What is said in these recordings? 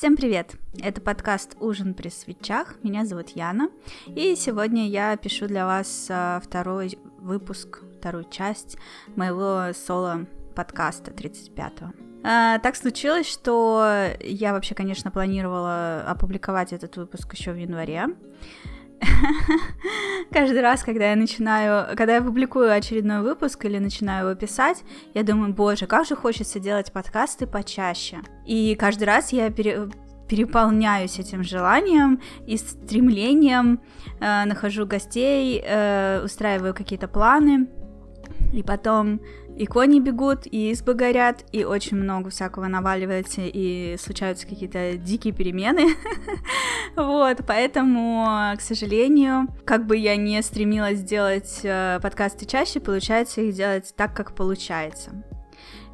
Всем привет! Это подкаст «Ужин при свечах». Меня зовут Яна. И сегодня я пишу для вас а, второй выпуск, вторую часть моего соло-подкаста 35-го. А, так случилось, что я вообще, конечно, планировала опубликовать этот выпуск еще в январе. Каждый раз, когда я начинаю, когда я публикую очередной выпуск или начинаю его писать, я думаю, боже, как же хочется делать подкасты почаще. И каждый раз я пере, переполняюсь этим желанием и стремлением, э, нахожу гостей, э, устраиваю какие-то планы, и потом и кони бегут, и избы горят, и очень много всякого наваливается, и случаются какие-то дикие перемены. вот, поэтому, к сожалению, как бы я не стремилась сделать э, подкасты чаще, получается их делать так, как получается.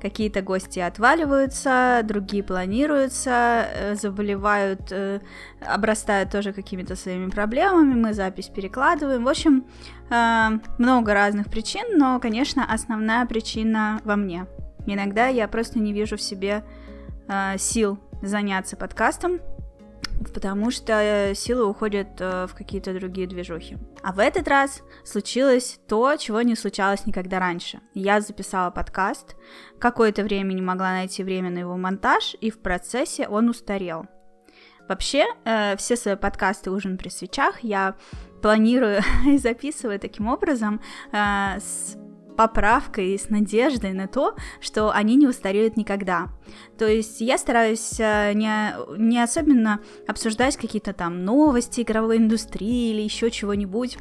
Какие-то гости отваливаются, другие планируются, э, заболевают, э, обрастают тоже какими-то своими проблемами, мы запись перекладываем. В общем, э, много разных причин, но, конечно, основная причина во мне. Иногда я просто не вижу в себе сил заняться подкастом, потому что э, силы уходят э, в какие-то другие движухи. А в этот раз случилось то, чего не случалось никогда раньше. Я записала подкаст, какое-то время не могла найти время на его монтаж, и в процессе он устарел. Вообще, э, все свои подкасты «Ужин при свечах» я планирую и записываю таким образом с поправкой с надеждой на то, что они не устареют никогда. То есть я стараюсь э, не, не особенно обсуждать какие-то там новости игровой индустрии или еще чего-нибудь,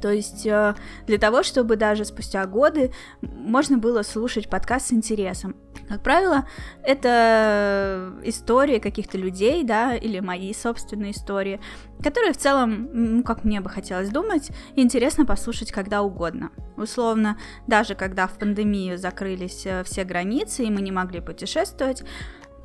то есть э, для того, чтобы даже спустя годы можно было слушать подкаст с интересом. Как правило, это истории каких-то людей, да, или мои собственные истории, которые в целом, ну, как мне бы хотелось думать, интересно послушать когда угодно. Условно, даже когда в пандемию закрылись э, все границы, и мы не могли путешествовать,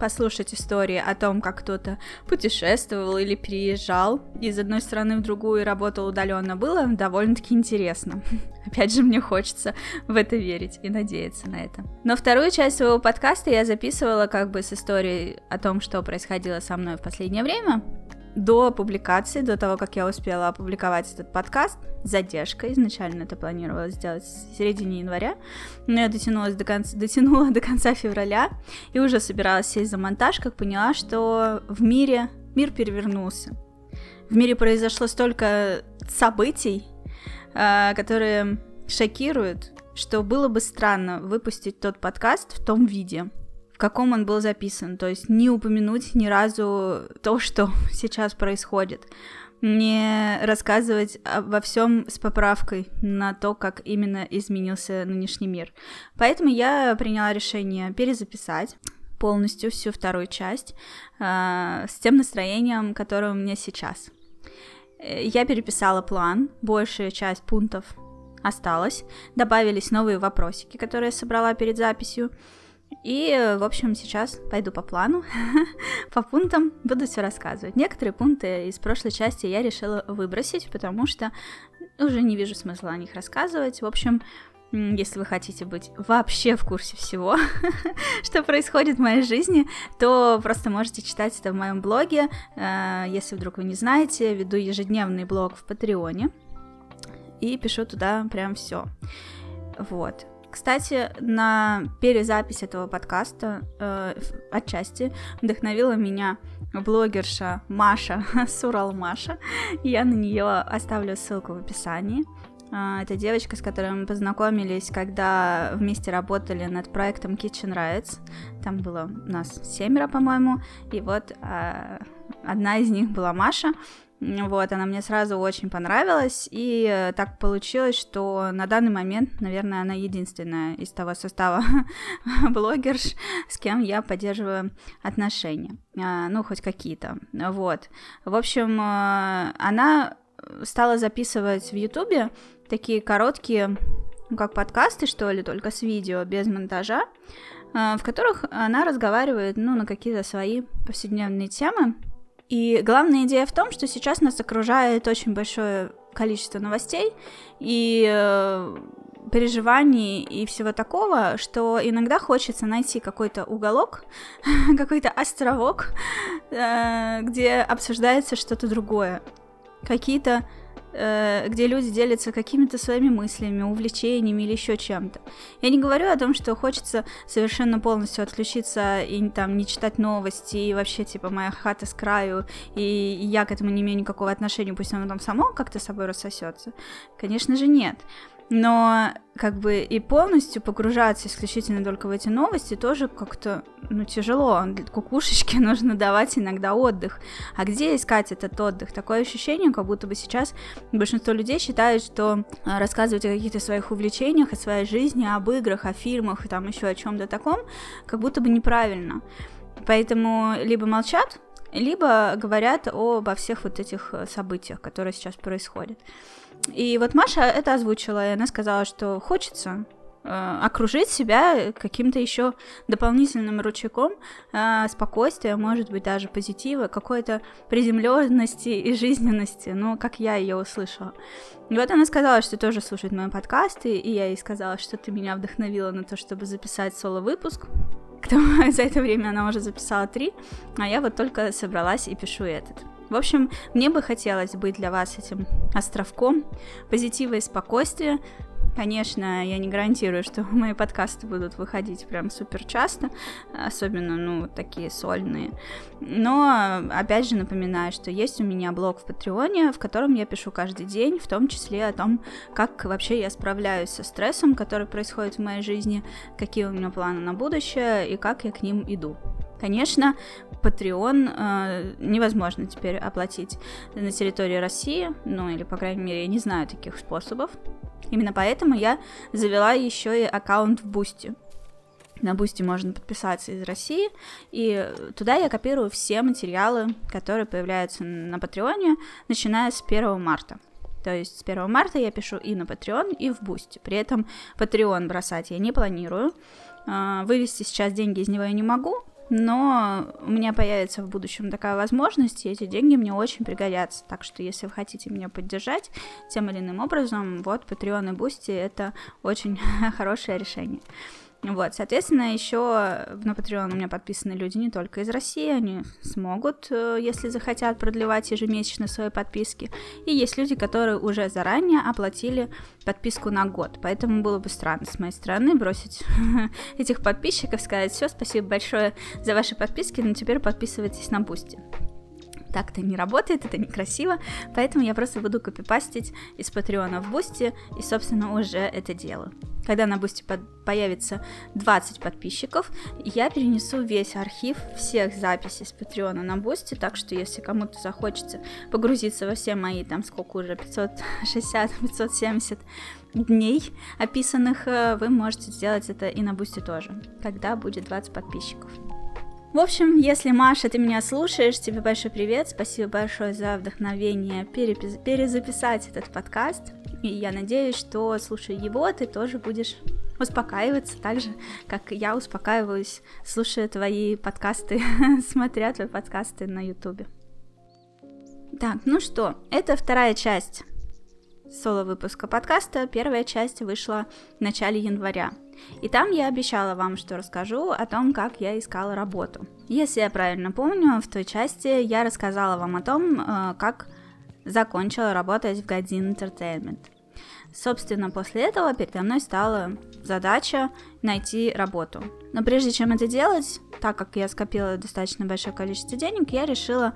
послушать истории о том, как кто-то путешествовал или переезжал из одной страны в другую и работал удаленно, было довольно-таки интересно. Опять же, мне хочется в это верить и надеяться на это. Но вторую часть своего подкаста я записывала как бы с историей о том, что происходило со мной в последнее время, до публикации, до того, как я успела опубликовать этот подкаст, задержка, изначально это планировалось сделать в середине января, но я дотянулась до конца, дотянула до конца февраля и уже собиралась сесть за монтаж, как поняла, что в мире мир перевернулся. В мире произошло столько событий, а, которые шокируют, что было бы странно выпустить тот подкаст в том виде, каком он был записан, то есть не упомянуть ни разу то, что сейчас происходит, не рассказывать обо всем с поправкой на то, как именно изменился нынешний мир. Поэтому я приняла решение перезаписать полностью всю вторую часть э, с тем настроением, которое у меня сейчас. Я переписала план, большая часть пунктов осталась, добавились новые вопросики, которые я собрала перед записью. И, в общем, сейчас пойду по плану, по пунктам буду все рассказывать. Некоторые пункты из прошлой части я решила выбросить, потому что уже не вижу смысла о них рассказывать. В общем, если вы хотите быть вообще в курсе всего, что происходит в моей жизни, то просто можете читать это в моем блоге. Э, если вдруг вы не знаете, веду ежедневный блог в Патреоне и пишу туда прям все. Вот. Кстати, на перезапись этого подкаста э, отчасти вдохновила меня блогерша Маша, Сурал Маша. Я на нее оставлю ссылку в описании. Э, это девочка, с которой мы познакомились, когда вместе работали над проектом Kitchen Rights. Там было у нас семеро, по-моему, и вот э, одна из них была Маша. Вот, она мне сразу очень понравилась, и э, так получилось, что на данный момент, наверное, она единственная из того состава блогерш, с кем я поддерживаю отношения, а, ну, хоть какие-то, вот. В общем, э, она стала записывать в Ютубе такие короткие, ну, как подкасты, что ли, только с видео, без монтажа, э, в которых она разговаривает, ну, на какие-то свои повседневные темы, и главная идея в том, что сейчас нас окружает очень большое количество новостей, и э, переживаний и всего такого, что иногда хочется найти какой-то уголок, какой-то островок, э, где обсуждается что-то другое. Какие-то где люди делятся какими-то своими мыслями, увлечениями или еще чем-то. Я не говорю о том, что хочется совершенно полностью отключиться и там не читать новости, и вообще, типа, моя хата с краю, и я к этому не имею никакого отношения, пусть оно там само как-то собой рассосется. Конечно же, нет. Но как бы и полностью погружаться исключительно только в эти новости тоже как-то, ну, тяжело. Кукушечке нужно давать иногда отдых. А где искать этот отдых? Такое ощущение, как будто бы сейчас большинство людей считают, что а, рассказывать о каких-то своих увлечениях, о своей жизни, об играх, о фильмах и там еще о чем-то таком, как будто бы неправильно. Поэтому либо молчат, либо говорят обо всех вот этих э, событиях, которые сейчас происходят. И вот Маша это озвучила, и она сказала, что хочется э, окружить себя каким-то еще дополнительным ручейком э, спокойствия, может быть, даже позитива, какой-то приземленности и жизненности, ну, как я ее услышала. И вот она сказала, что тоже слушает мои подкасты, и я ей сказала, что ты меня вдохновила на то, чтобы записать соло-выпуск. К тому, за это время она уже записала три, а я вот только собралась и пишу этот. В общем, мне бы хотелось быть для вас этим островком позитива и спокойствия, Конечно, я не гарантирую, что мои подкасты будут выходить прям супер часто, особенно, ну, такие сольные. Но, опять же, напоминаю, что есть у меня блог в Патреоне, в котором я пишу каждый день, в том числе о том, как вообще я справляюсь со стрессом, который происходит в моей жизни, какие у меня планы на будущее и как я к ним иду. Конечно, Patreon э, невозможно теперь оплатить на территории России, ну или, по крайней мере, я не знаю таких способов. Именно поэтому я завела еще и аккаунт в Boosty. На Boosty можно подписаться из России, и туда я копирую все материалы, которые появляются на Патреоне, начиная с 1 марта. То есть с 1 марта я пишу и на Patreon, и в Boosty. При этом Patreon бросать я не планирую. Э, вывести сейчас деньги из него я не могу, но у меня появится в будущем такая возможность, и эти деньги мне очень пригодятся. Так что, если вы хотите меня поддержать тем или иным образом, вот Patreon и Boosty это очень хорошее решение. Вот, соответственно, еще на Patreon у меня подписаны люди не только из России, они смогут, э, если захотят, продлевать ежемесячно свои подписки. И есть люди, которые уже заранее оплатили подписку на год. Поэтому было бы странно с моей стороны бросить этих подписчиков, сказать, все, спасибо большое за ваши подписки, но теперь подписывайтесь на Boosty так это не работает, это некрасиво, поэтому я просто буду копипастить из Патреона в Boosty и, собственно, уже это делаю. Когда на Boosty под... появится 20 подписчиков, я перенесу весь архив всех записей с Патреона на Boosty, так что если кому-то захочется погрузиться во все мои, там сколько уже, 560-570 дней описанных, э, вы можете сделать это и на Boosty тоже, когда будет 20 подписчиков. В общем, если, Маша, ты меня слушаешь, тебе большой привет, спасибо большое за вдохновение перепис- перезаписать этот подкаст, и я надеюсь, что, слушая его, ты тоже будешь успокаиваться так же, как я успокаиваюсь, слушая твои подкасты, смотря твои подкасты на ютубе. Так, ну что, это вторая часть соло-выпуска подкаста. Первая часть вышла в начале января. И там я обещала вам, что расскажу о том, как я искала работу. Если я правильно помню, в той части я рассказала вам о том, э, как закончила работать в Godin Entertainment. Собственно, после этого передо мной стала задача найти работу. Но прежде чем это делать, так как я скопила достаточно большое количество денег, я решила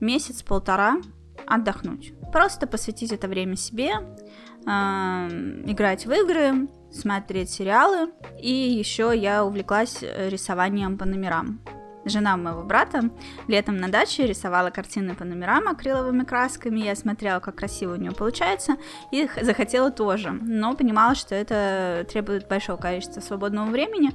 месяц-полтора отдохнуть. Просто посвятить это время себе, играть в игры, смотреть сериалы. И еще я увлеклась э, рисованием по номерам. Жена моего брата летом на даче рисовала картины по номерам акриловыми красками. Я смотрела, как красиво у нее получается, и захотела тоже. Но понимала, что это требует большого количества свободного времени,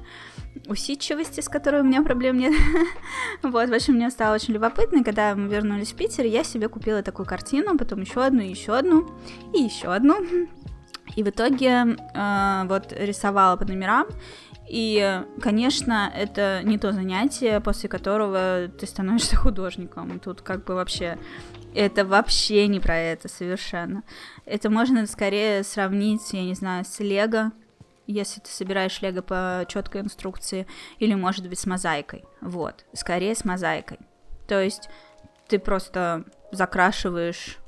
усидчивости, с которой у меня проблем нет. вот, в общем, мне стало очень любопытно, когда мы вернулись в Питер, я себе купила такую картину, потом еще одну, еще одну, и еще одну. И в итоге э, вот рисовала по номерам, И, конечно, это не то занятие, после которого ты становишься художником. Тут как бы вообще это вообще не про это совершенно. Это можно скорее сравнить, я не знаю, с Лего, если ты собираешь Лего по четкой инструкции, или, может быть, с мозаикой. Вот, скорее с мозаикой. То есть ты просто закрашиваешь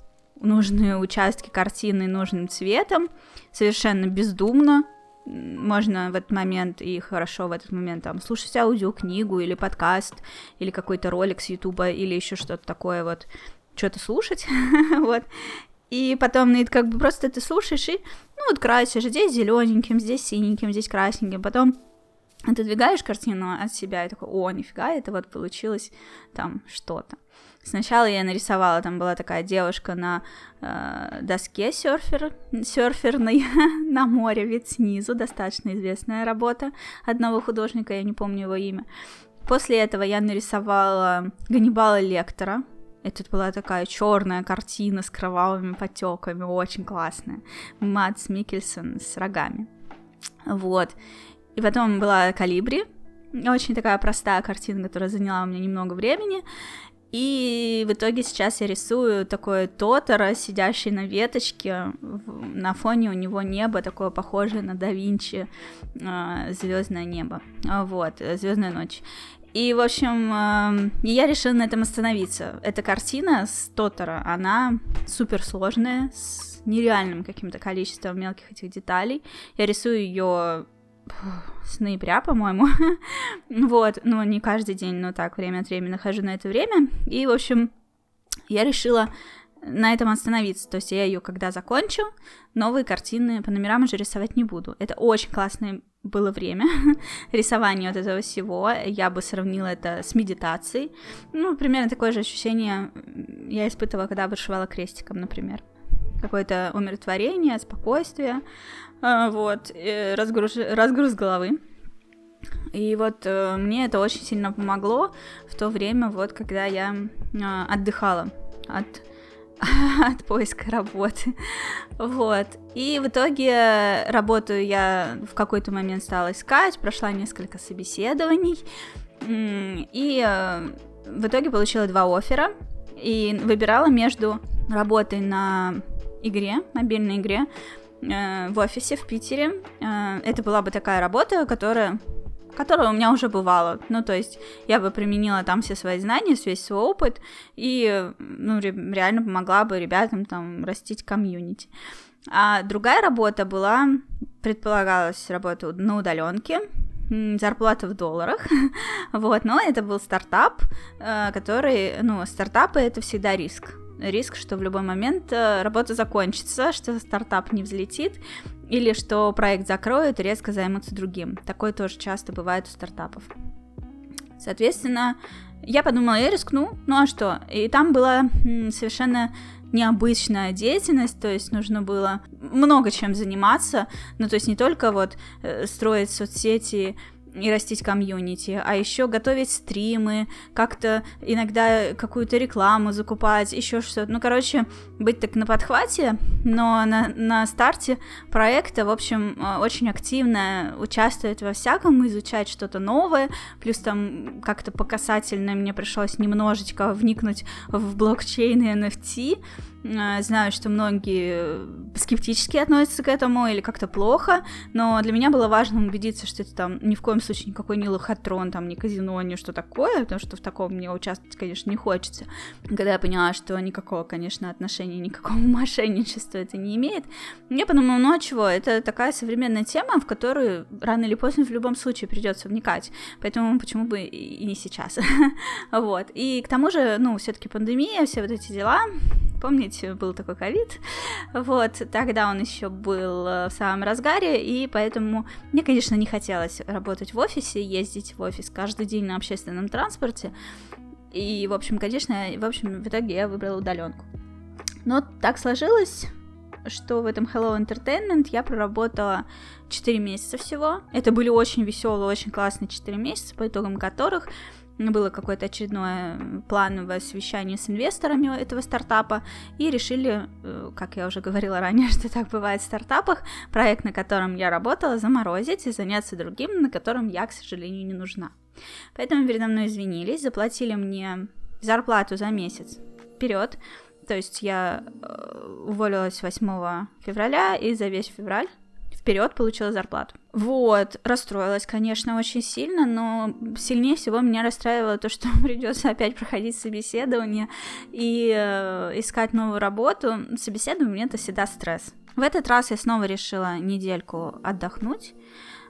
нужные участки картины нужным цветом, совершенно бездумно, можно в этот момент и хорошо в этот момент там слушать аудиокнигу или подкаст, или какой-то ролик с Ютуба, или еще что-то такое вот, что-то слушать, вот, и потом ну, как бы просто ты слушаешь и, ну, вот красишь, здесь зелененьким, здесь синеньким, здесь красненьким, потом отодвигаешь картину от себя и такой, о, нифига, это вот получилось там что-то. Сначала я нарисовала, там была такая девушка на э, доске серфер, серферной на море, вид снизу, достаточно известная работа одного художника, я не помню его имя. После этого я нарисовала Ганнибала Лектора, это была такая черная картина с кровавыми потеками, очень классная. Мадс Микельсон с рогами. Вот. И потом была Калибри, очень такая простая картина, которая заняла у меня немного времени. И в итоге сейчас я рисую такой Тотора, сидящий на веточке. На фоне у него небо такое похожее на да Винчи, э, звездное небо. Вот, звездная ночь. И, в общем, э, я решила на этом остановиться. Эта картина с Тотора, она супер сложная, с нереальным каким-то количеством мелких этих деталей. Я рисую ее с ноября, по-моему. вот, ну, не каждый день, но так, время от времени нахожу на это время. И, в общем, я решила на этом остановиться. То есть я ее, когда закончу, новые картины по номерам уже рисовать не буду. Это очень классное было время рисования вот этого всего. Я бы сравнила это с медитацией. Ну, примерно такое же ощущение я испытывала, когда вышивала крестиком, например. Какое-то умиротворение, спокойствие. А, вот, разгруз, разгруз головы. И вот э, мне это очень сильно помогло в то время, вот, когда я э, отдыхала от, от поиска работы. Вот. И в итоге работу я в какой-то момент стала искать, прошла несколько собеседований. И э, в итоге получила два оффера. И выбирала между работой на игре, мобильной игре, Э, в офисе в Питере. Э, это была бы такая работа, которая которая у меня уже бывала. Ну, то есть я бы применила там все свои знания, весь свой опыт, и, ну, ре- реально помогла бы ребятам там растить комьюнити. А другая работа была, предполагалась работа на удаленке, зарплата в долларах, вот, но это был стартап, э, который, ну, стартапы это всегда риск, риск, что в любой момент э, работа закончится, что стартап не взлетит, или что проект закроют и резко займутся другим. Такое тоже часто бывает у стартапов. Соответственно, я подумала, я рискну, ну а что? И там была совершенно необычная деятельность, то есть нужно было много чем заниматься, ну то есть не только вот э, строить соцсети и растить комьюнити, а еще готовить стримы, как-то иногда какую-то рекламу закупать, еще что-то. Ну, короче, быть так на подхвате, но на, на старте проекта, в общем, э, очень активно участвовать во всяком, изучать что-то новое, плюс там как-то по касательно мне пришлось немножечко вникнуть в блокчейн и NFT, знаю, что многие скептически относятся к этому или как-то плохо, но для меня было важно убедиться, что это там ни в коем случае никакой не лохотрон, там, не казино, ни что такое, потому что в таком мне участвовать, конечно, не хочется. Когда я поняла, что никакого, конечно, отношения, никакого мошенничества это не имеет, я подумала, ну а чего, это такая современная тема, в которую рано или поздно в любом случае придется вникать, поэтому почему бы и не сейчас. вот. И к тому же, ну, все-таки пандемия, все вот эти дела, помните, был такой ковид, вот, тогда он еще был э, в самом разгаре, и поэтому мне, конечно, не хотелось работать в офисе, ездить в офис каждый день на общественном транспорте, и, в общем, конечно, в общем, в итоге я выбрала удаленку. Но так сложилось, что в этом Hello Entertainment я проработала 4 месяца всего. Это были очень веселые, очень классные 4 месяца, по итогам которых было какое-то очередное плановое совещание с инвесторами этого стартапа, и решили, э, как я уже говорила ранее, что так бывает в стартапах, проект, на котором я работала, заморозить и заняться другим, на котором я, к сожалению, не нужна. Поэтому передо мной извинились, заплатили мне зарплату за месяц вперед, то есть я э, уволилась 8 февраля и за весь февраль вперед получила зарплату. Вот, расстроилась, конечно, очень сильно, но сильнее всего меня расстраивало то, что придется опять проходить собеседование и э, искать новую работу. Собеседование это всегда стресс. В этот раз я снова решила недельку отдохнуть.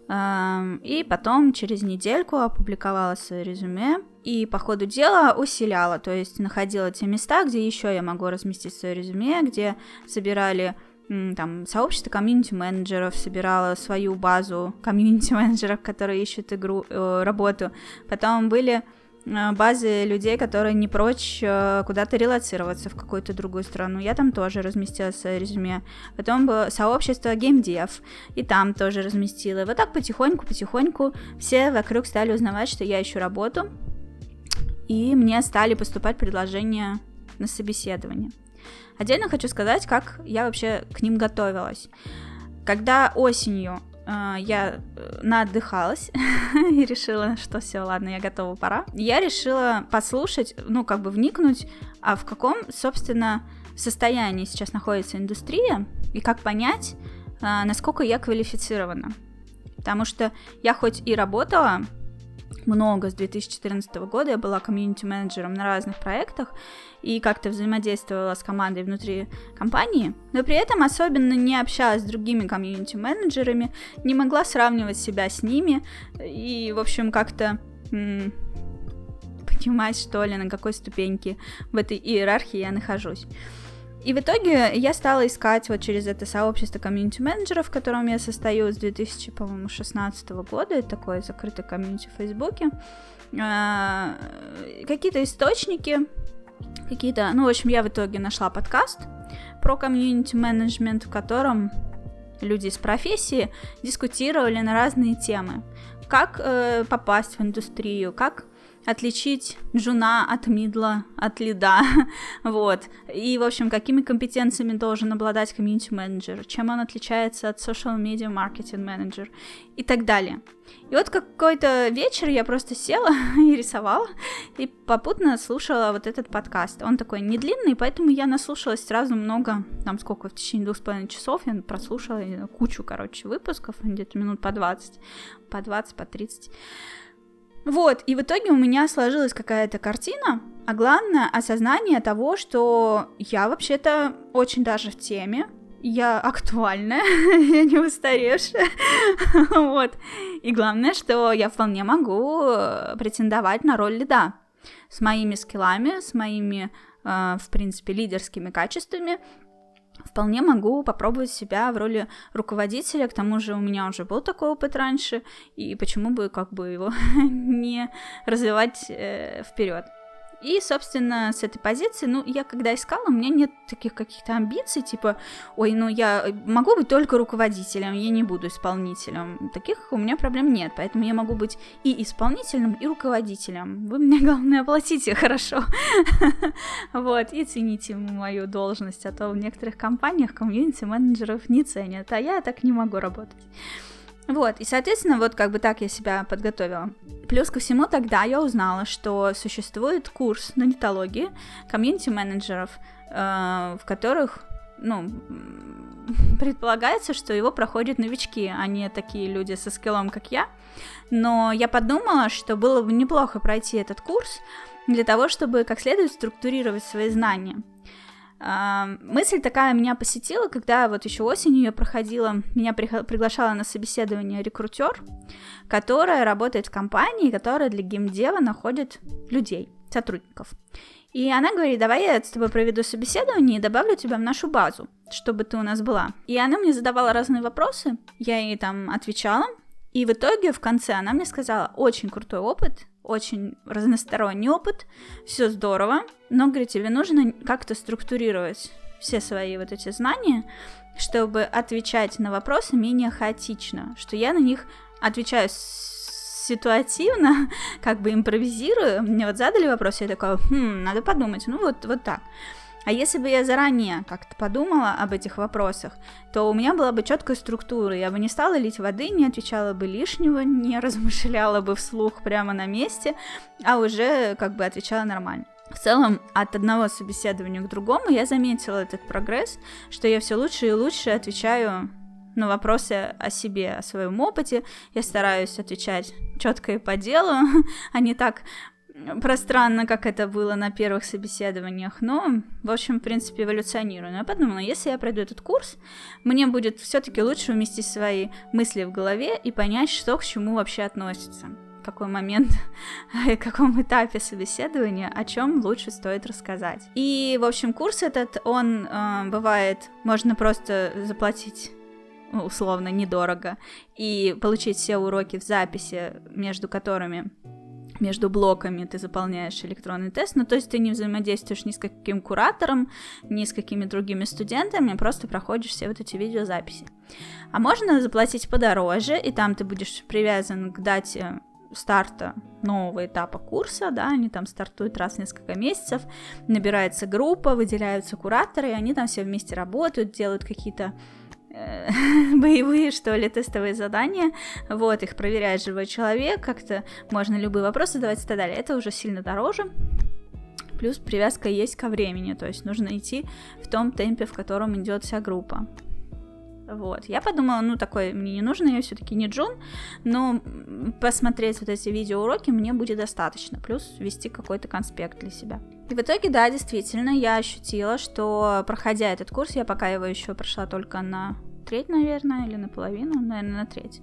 Эм, и потом через недельку опубликовала свое резюме и по ходу дела усиляла, то есть находила те места, где еще я могу разместить свое резюме, где собирали там, сообщество комьюнити-менеджеров, собирала свою базу комьюнити-менеджеров, которые ищут игру, э, работу. Потом были э, базы людей, которые не прочь э, куда-то релацироваться в какую-то другую страну. Я там тоже разместила свое резюме. Потом было сообщество геймдев, и там тоже разместила. Вот так потихоньку-потихоньку все вокруг стали узнавать, что я ищу работу, и мне стали поступать предложения на собеседование. Отдельно хочу сказать, как я вообще к ним готовилась. Когда осенью э, я э, наотдыхалась и решила, что все, ладно, я готова, пора. Я решила послушать, ну, как бы вникнуть, а в каком, собственно, состоянии сейчас находится индустрия, и как понять, э, насколько я квалифицирована. Потому что я хоть и работала много с 2014 года. Я была комьюнити-менеджером на разных проектах и как-то взаимодействовала с командой внутри компании, но при этом особенно не общалась с другими комьюнити-менеджерами, не могла сравнивать себя с ними и, в общем, как-то понимать, что ли, на какой ступеньке в этой иерархии я нахожусь. И в итоге я стала искать вот через это сообщество комьюнити-менеджеров, в котором я состою с 2016 года, это такое закрытое комьюнити в Фейсбуке, а, какие-то источники, какие-то... Ну, в общем, я в итоге нашла подкаст про комьюнити-менеджмент, в котором люди из профессии дискутировали на разные темы. Как э, попасть в индустрию, как отличить джуна от мидла, от лида, вот, и, в общем, какими компетенциями должен обладать комьюнити-менеджер, чем он отличается от social media marketing менеджер и так далее. И вот какой-то вечер я просто села и рисовала, и попутно слушала вот этот подкаст. Он такой не длинный, поэтому я наслушалась сразу много, там сколько, в течение двух с половиной часов я прослушала кучу, короче, выпусков, где-то минут по 20, по 20, по 30. Вот, и в итоге у меня сложилась какая-то картина, а главное осознание того, что я вообще-то очень даже в теме, я актуальная, я не устаревшая, вот. И главное, что я вполне могу э, претендовать на роль лида с моими скиллами, с моими, э, в принципе, лидерскими качествами, вполне могу попробовать себя в роли руководителя, к тому же у меня уже был такой опыт раньше, и почему бы как бы его не развивать э, вперед. И, собственно, с этой позиции, ну, я когда искала, у меня нет таких каких-то амбиций, типа, ой, ну, я могу быть только руководителем, я не буду исполнителем. Таких у меня проблем нет, поэтому я могу быть и исполнителем, и руководителем. Вы мне, главное, оплатите хорошо. Вот, и цените мою должность, а то в некоторых компаниях комьюнити-менеджеров не ценят, а я так не могу работать. Вот, и, соответственно, вот как бы так я себя подготовила. Плюс ко всему тогда я узнала, что существует курс на нетологии комьюнити-менеджеров, э, в которых, ну, предполагается, что его проходят новички, а не такие люди со скиллом, как я. Но я подумала, что было бы неплохо пройти этот курс для того, чтобы как следует структурировать свои знания. Мысль такая меня посетила, когда вот еще осенью я проходила, меня приглашала на собеседование рекрутер, которая работает в компании, которая для геймдева находит людей, сотрудников. И она говорит, давай я с тобой проведу собеседование и добавлю тебя в нашу базу, чтобы ты у нас была. И она мне задавала разные вопросы, я ей там отвечала, и в итоге в конце она мне сказала, очень крутой опыт, очень разносторонний опыт, все здорово, но, говорит, тебе нужно как-то структурировать все свои вот эти знания, чтобы отвечать на вопросы менее хаотично, что я на них отвечаю ситуативно, как бы импровизирую. Мне вот задали вопрос, я такая, хм, надо подумать. Ну вот, вот так. А если бы я заранее как-то подумала об этих вопросах, то у меня была бы четкая структура, я бы не стала лить воды, не отвечала бы лишнего, не размышляла бы вслух прямо на месте, а уже как бы отвечала нормально. В целом, от одного собеседования к другому я заметила этот прогресс, что я все лучше и лучше отвечаю на вопросы о себе, о своем опыте. Я стараюсь отвечать четко и по делу, а не так пространно, как это было на первых собеседованиях, но, в общем, в принципе, эволюционирую. Но я подумала, если я пройду этот курс, мне будет все-таки лучше уместить свои мысли в голове и понять, что к чему вообще относится какой момент, в каком этапе собеседования, о чем лучше стоит рассказать. И, в общем, курс этот, он э, бывает, можно просто заплатить условно недорого и получить все уроки в записи, между которыми между блоками ты заполняешь электронный тест, ну то есть ты не взаимодействуешь ни с каким куратором, ни с какими другими студентами, просто проходишь все вот эти видеозаписи. А можно заплатить подороже, и там ты будешь привязан к дате старта нового этапа курса, да, они там стартуют раз в несколько месяцев, набирается группа, выделяются кураторы, и они там все вместе работают, делают какие-то боевые, что ли, тестовые задания, вот, их проверяет живой человек, как-то можно любые вопросы задавать и так далее, это уже сильно дороже, плюс привязка есть ко времени, то есть нужно идти в том темпе, в котором идет вся группа. Вот. Я подумала, ну, такой мне не нужно, я все-таки не Джун, но посмотреть вот эти видеоуроки мне будет достаточно, плюс вести какой-то конспект для себя. И в итоге, да, действительно, я ощутила, что проходя этот курс, я пока его еще прошла только на треть, наверное, или наполовину, наверное, на треть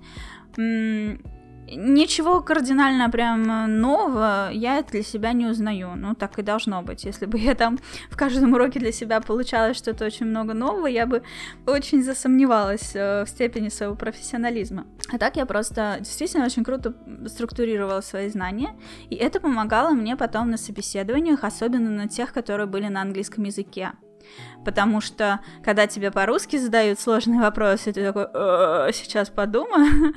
Ничего кардинально прям нового я для себя не узнаю. Ну, так и должно быть. Если бы я там в каждом уроке для себя получала что-то очень много нового, я бы очень засомневалась э, в степени своего профессионализма. А так я просто действительно очень круто структурировала свои знания, и это помогало мне потом на собеседованиях, особенно на тех, которые были на английском языке потому что когда тебе по-русски задают сложные вопросы, ты такой, «Э, сейчас подумаю,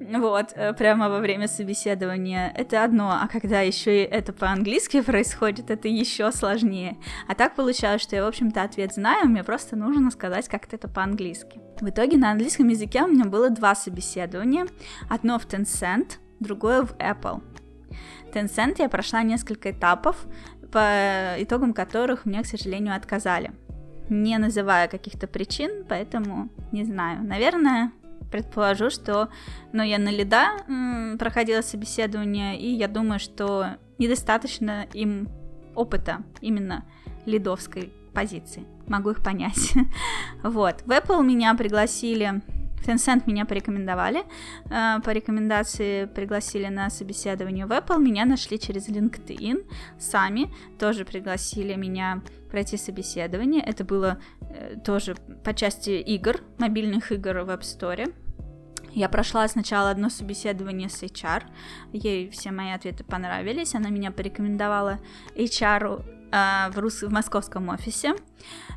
вот, э, прямо во время собеседования, это одно, а когда еще и это по-английски происходит, это еще сложнее. А так получалось, что я, в общем-то, ответ знаю, мне просто нужно сказать как-то это по-английски. В итоге на английском языке у меня было два собеседования, одно в Tencent, другое в Apple. Tencent я прошла несколько этапов, по итогам которых мне, к сожалению, отказали. Не называя каких-то причин, поэтому не знаю. Наверное, предположу, что ну, я на лида проходила собеседование, и я думаю, что недостаточно им опыта именно лидовской позиции. Могу их понять. вот. В Apple меня пригласили Tencent меня порекомендовали, э, по рекомендации пригласили на собеседование в Apple, меня нашли через LinkedIn, сами тоже пригласили меня пройти собеседование, это было э, тоже по части игр, мобильных игр в App Store, я прошла сначала одно собеседование с HR, ей все мои ответы понравились, она меня порекомендовала HR э, в, рус... в московском офисе,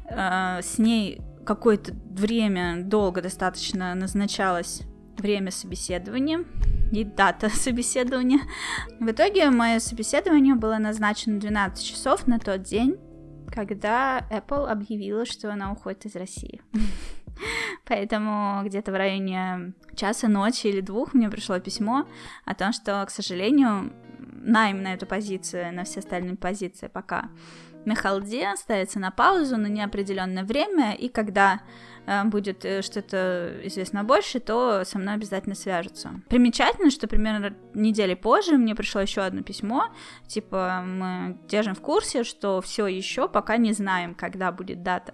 с ней какое-то время, долго достаточно назначалось время собеседования и дата собеседования. В итоге мое собеседование было назначено 12 часов на тот день, когда Apple объявила, что она уходит из России. Поэтому где-то в районе часа ночи или двух мне пришло письмо о том, что, к сожалению, найм на эту позицию, на все остальные позиции пока на халде, ставится на паузу на неопределенное время, и когда э, будет э, что-то известно больше, то со мной обязательно свяжутся. Примечательно, что примерно недели позже мне пришло еще одно письмо, типа мы держим в курсе, что все еще пока не знаем, когда будет дата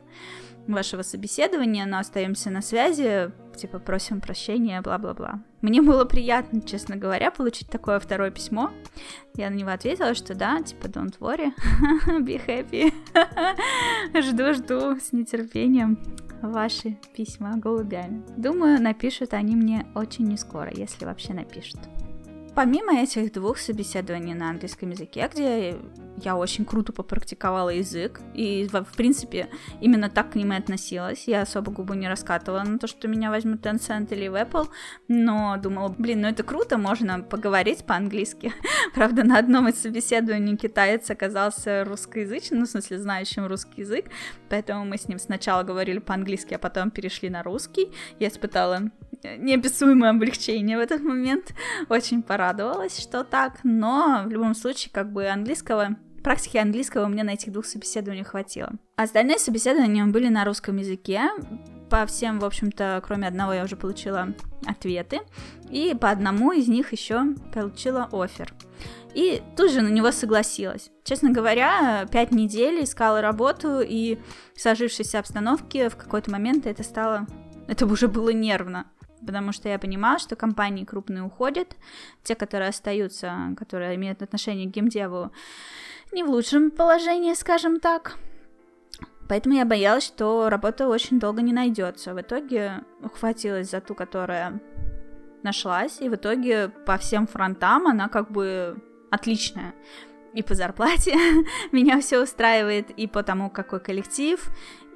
вашего собеседования, но остаемся на связи, типа просим прощения, бла-бла-бла. Мне было приятно, честно говоря, получить такое второе письмо. Я на него ответила, что да, типа don't worry, be happy. Жду-жду с нетерпением ваши письма голубями. Думаю, напишут они мне очень не скоро, если вообще напишут. Помимо этих двух собеседований на английском языке, где я очень круто попрактиковала язык, и, в принципе, именно так к ним и относилась, я особо губу не раскатывала на то, что меня возьмут Tencent или в Apple, но думала, блин, ну это круто, можно поговорить по-английски. Правда, на одном из собеседований китаец оказался русскоязычным, ну, в смысле, знающим русский язык, поэтому мы с ним сначала говорили по-английски, а потом перешли на русский. Я испытала неописуемое облегчение в этот момент. Очень порадовалась, что так, но в любом случае, как бы английского Практики английского мне на этих двух собеседованиях хватило. Остальные собеседования были на русском языке. По всем, в общем-то, кроме одного я уже получила ответы. И по одному из них еще получила офер. И тут же на него согласилась. Честно говоря, пять недель искала работу, и в сложившейся обстановке в какой-то момент это стало... Это уже было нервно потому что я понимала, что компании крупные уходят, те, которые остаются, которые имеют отношение к геймдеву, не в лучшем положении, скажем так. Поэтому я боялась, что работа очень долго не найдется. В итоге ухватилась за ту, которая нашлась, и в итоге по всем фронтам она как бы отличная и по зарплате меня все устраивает, и по тому, какой коллектив,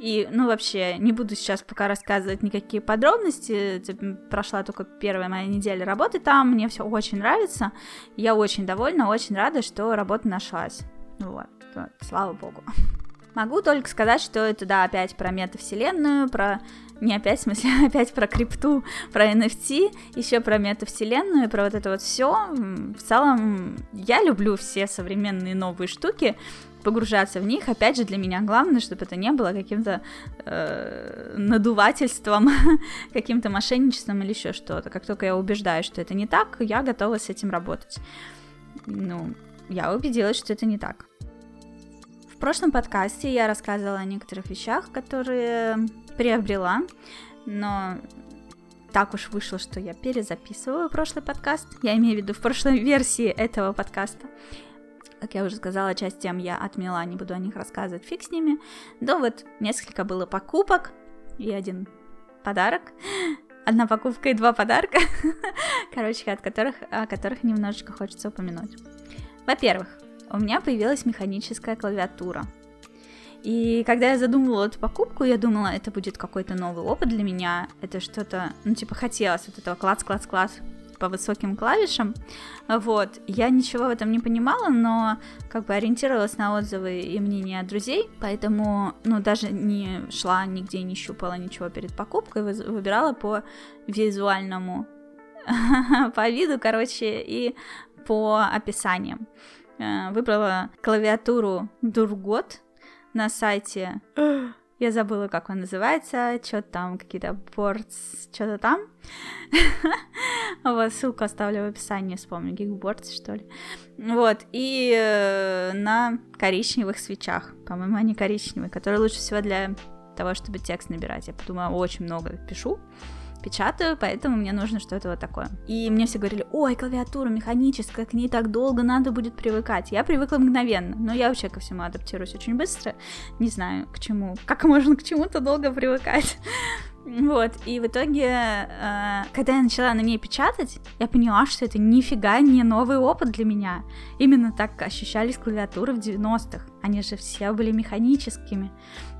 и, ну, вообще, не буду сейчас пока рассказывать никакие подробности, прошла только первая моя неделя работы там, мне все очень нравится, я очень довольна, очень рада, что работа нашлась, вот, вот слава богу. Могу только сказать, что это, да, опять про метавселенную, про не опять, в смысле, опять про крипту, про NFT, еще про метавселенную, про вот это вот все. В целом, я люблю все современные новые штуки, погружаться в них. Опять же, для меня главное, чтобы это не было каким-то э, надувательством, каким-то мошенничеством или еще что-то. Как только я убеждаюсь, что это не так, я готова с этим работать. Ну, я убедилась, что это не так. В прошлом подкасте я рассказывала о некоторых вещах, которые приобрела, но так уж вышло, что я перезаписываю прошлый подкаст. Я имею в виду в прошлой версии этого подкаста. Как я уже сказала, часть тем я отмела, не буду о них рассказывать, фиг с ними. Да вот, несколько было покупок и один подарок. Одна покупка и два подарка, короче, от которых, о которых немножечко хочется упомянуть. Во-первых, у меня появилась механическая клавиатура. И когда я задумывала эту покупку, я думала, это будет какой-то новый опыт для меня. Это что-то, ну, типа, хотелось вот этого класс-класс-класс по высоким клавишам. Вот. Я ничего в этом не понимала, но как бы ориентировалась на отзывы и мнения друзей, поэтому, ну, даже не шла нигде, не щупала ничего перед покупкой, выбирала по визуальному, по виду, короче, и по описаниям. Э, выбрала клавиатуру Durgot, на сайте. Я забыла, как он называется, что-то там, какие-то портс, что-то там. Вот, ссылку оставлю в описании, вспомню, гигбордс, что ли. Вот, и э, на коричневых свечах, по-моему, они коричневые, которые лучше всего для того, чтобы текст набирать. Я подумала, очень много пишу печатаю, поэтому мне нужно что-то вот такое. И мне все говорили, ой, клавиатура механическая, к ней так долго надо будет привыкать. Я привыкла мгновенно, но я вообще ко всему адаптируюсь очень быстро. Не знаю, к чему, как можно к чему-то долго привыкать. Вот, и в итоге, э, когда я начала на ней печатать, я поняла, что это нифига не новый опыт для меня. Именно так ощущались клавиатуры в 90-х. Они же все были механическими.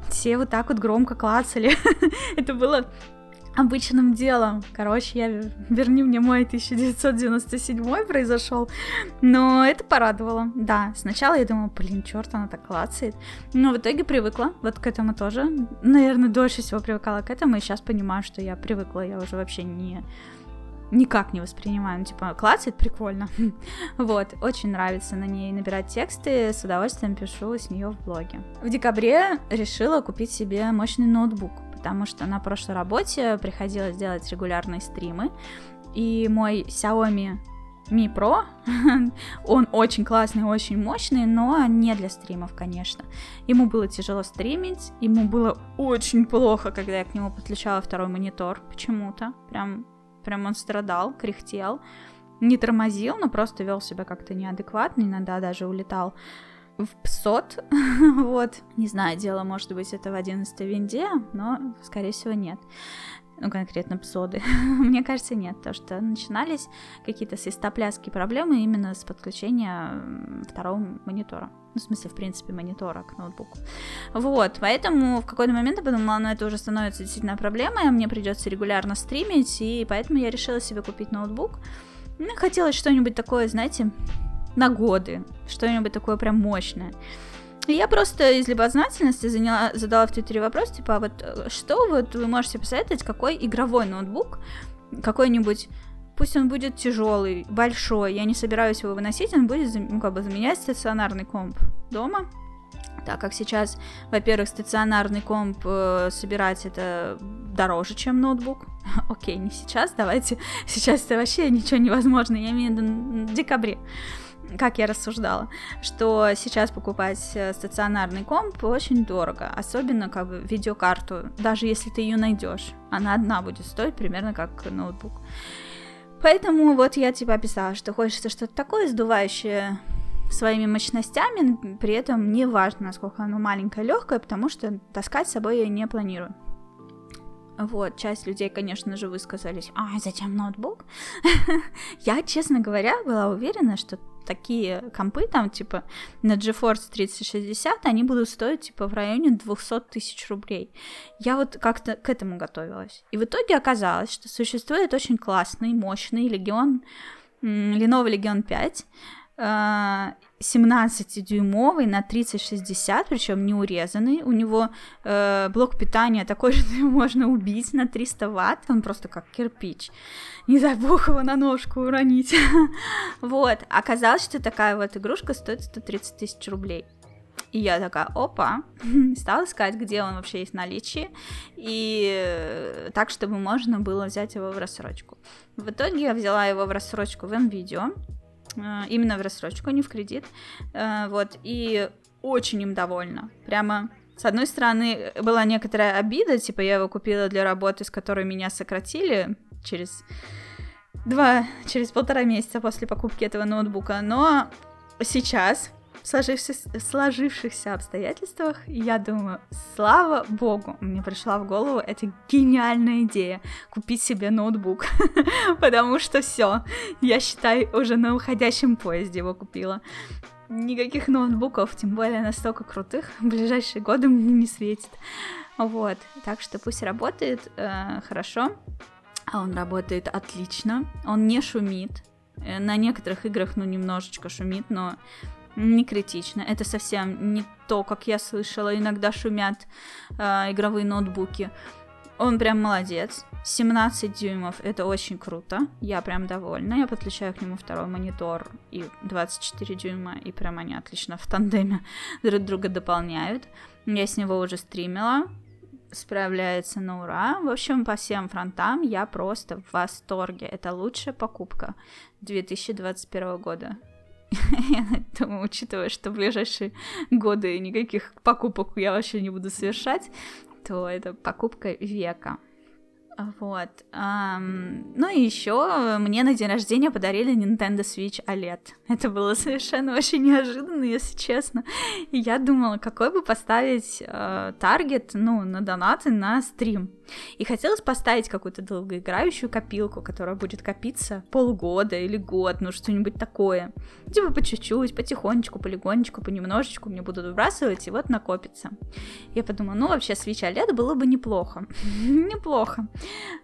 Все вот так вот громко клацали. это было обычным делом. Короче, я верни мне мой 1997 произошел. Но это порадовало. Да, сначала я думала, блин, черт, она так клацает. Но в итоге привыкла вот к этому тоже. Наверное, дольше всего привыкала к этому, и сейчас понимаю, что я привыкла, я уже вообще не никак не воспринимаю. Ну, типа, клацает прикольно. вот, очень нравится на ней набирать тексты, с удовольствием пишу с нее в блоге. В декабре решила купить себе мощный ноутбук потому что на прошлой работе приходилось делать регулярные стримы, и мой Xiaomi Mi Pro, он очень классный, очень мощный, но не для стримов, конечно. Ему было тяжело стримить, ему было очень плохо, когда я к нему подключала второй монитор почему-то. Прям, прям он страдал, кряхтел. Не тормозил, но просто вел себя как-то неадекватно, иногда даже улетал в псот, вот. Не знаю, дело может быть это в 11 винде, но, скорее всего, нет. ну, конкретно соды. Мне кажется, нет, потому что начинались какие-то свистопляски проблемы именно с подключения второго монитора. Ну, в смысле, в принципе, монитора к ноутбуку. Вот, поэтому в какой-то момент я подумала, ну, это уже становится действительно проблемой, мне придется регулярно стримить, и поэтому я решила себе купить ноутбук. Мне хотелось что-нибудь такое, знаете, на годы, что-нибудь такое прям мощное. И я просто из любознательности заняла, задала в Твиттере вопрос, типа, а вот э, что вот вы можете посоветовать, какой игровой ноутбук, какой-нибудь Пусть он будет тяжелый, большой, я не собираюсь его выносить, он будет ну, как бы заменять стационарный комп дома. Так как сейчас, во-первых, стационарный комп э, собирать это дороже, чем ноутбук. Окей, не сейчас, давайте. Сейчас это вообще ничего невозможно, я имею в виду в декабре как я рассуждала, что сейчас покупать э, стационарный комп очень дорого, особенно как бы видеокарту, даже если ты ее найдешь, она одна будет стоить примерно как ноутбук. Поэтому вот я типа описала, что хочется что-то такое сдувающее своими мощностями, при этом не важно, насколько оно маленькое, легкое, потому что таскать с собой я не планирую. Вот, часть людей, конечно же, высказались, а зачем ноутбук? я, честно говоря, была уверена, что такие компы, там, типа, на GeForce 3060, они будут стоить, типа, в районе 200 тысяч рублей. Я вот как-то к этому готовилась. И в итоге оказалось, что существует очень классный, мощный Legion, Lenovo Legion 5, 17-дюймовый на 3060, причем не урезанный. У него э, блок питания такой, что его можно убить на 300 ватт, он просто как кирпич. Не дай бог его на ножку уронить. вот, оказалось, что такая вот игрушка стоит 130 тысяч рублей. И я такая, опа, стала искать, где он вообще есть в наличии, и э, так, чтобы можно было взять его в рассрочку. В итоге я взяла его в рассрочку в Э, именно в рассрочку, а не в кредит. Э, вот, и очень им довольна. Прямо с одной стороны, была некоторая обида, типа я его купила для работы, с которой меня сократили через два, через полтора месяца после покупки этого ноутбука, но сейчас сложившихся, сложившихся обстоятельствах, я думаю, слава богу, мне пришла в голову эта гениальная идея купить себе ноутбук, потому что все, я считаю, уже на уходящем поезде его купила. Никаких ноутбуков, тем более настолько крутых, в ближайшие годы мне не светит. Вот, так что пусть работает э, хорошо, а он работает отлично, он не шумит, э, на некоторых играх, ну, немножечко шумит, но не критично. Это совсем не то, как я слышала, иногда шумят э, игровые ноутбуки. Он прям молодец. 17 дюймов, это очень круто. Я прям довольна. Я подключаю к нему второй монитор и 24 дюйма, и прям они отлично в тандеме друг друга дополняют. Я с него уже стримила, справляется на ура. В общем, по всем фронтам я просто в восторге. Это лучшая покупка 2021 года. Я думаю, учитывая, что в ближайшие годы никаких покупок я вообще не буду совершать, то это покупка века. Вот. Um, ну и еще мне на день рождения подарили Nintendo Switch OLED. Это было совершенно очень неожиданно, если честно. И я думала, какой бы поставить э, таргет, ну, на донаты на стрим. И хотелось поставить какую-то долгоиграющую копилку, которая будет копиться полгода или год, ну что-нибудь такое. Типа по чуть-чуть, потихонечку, полигонечку, понемножечку мне будут выбрасывать, и вот накопится. Я подумала, ну вообще Switch OLED было бы неплохо. неплохо.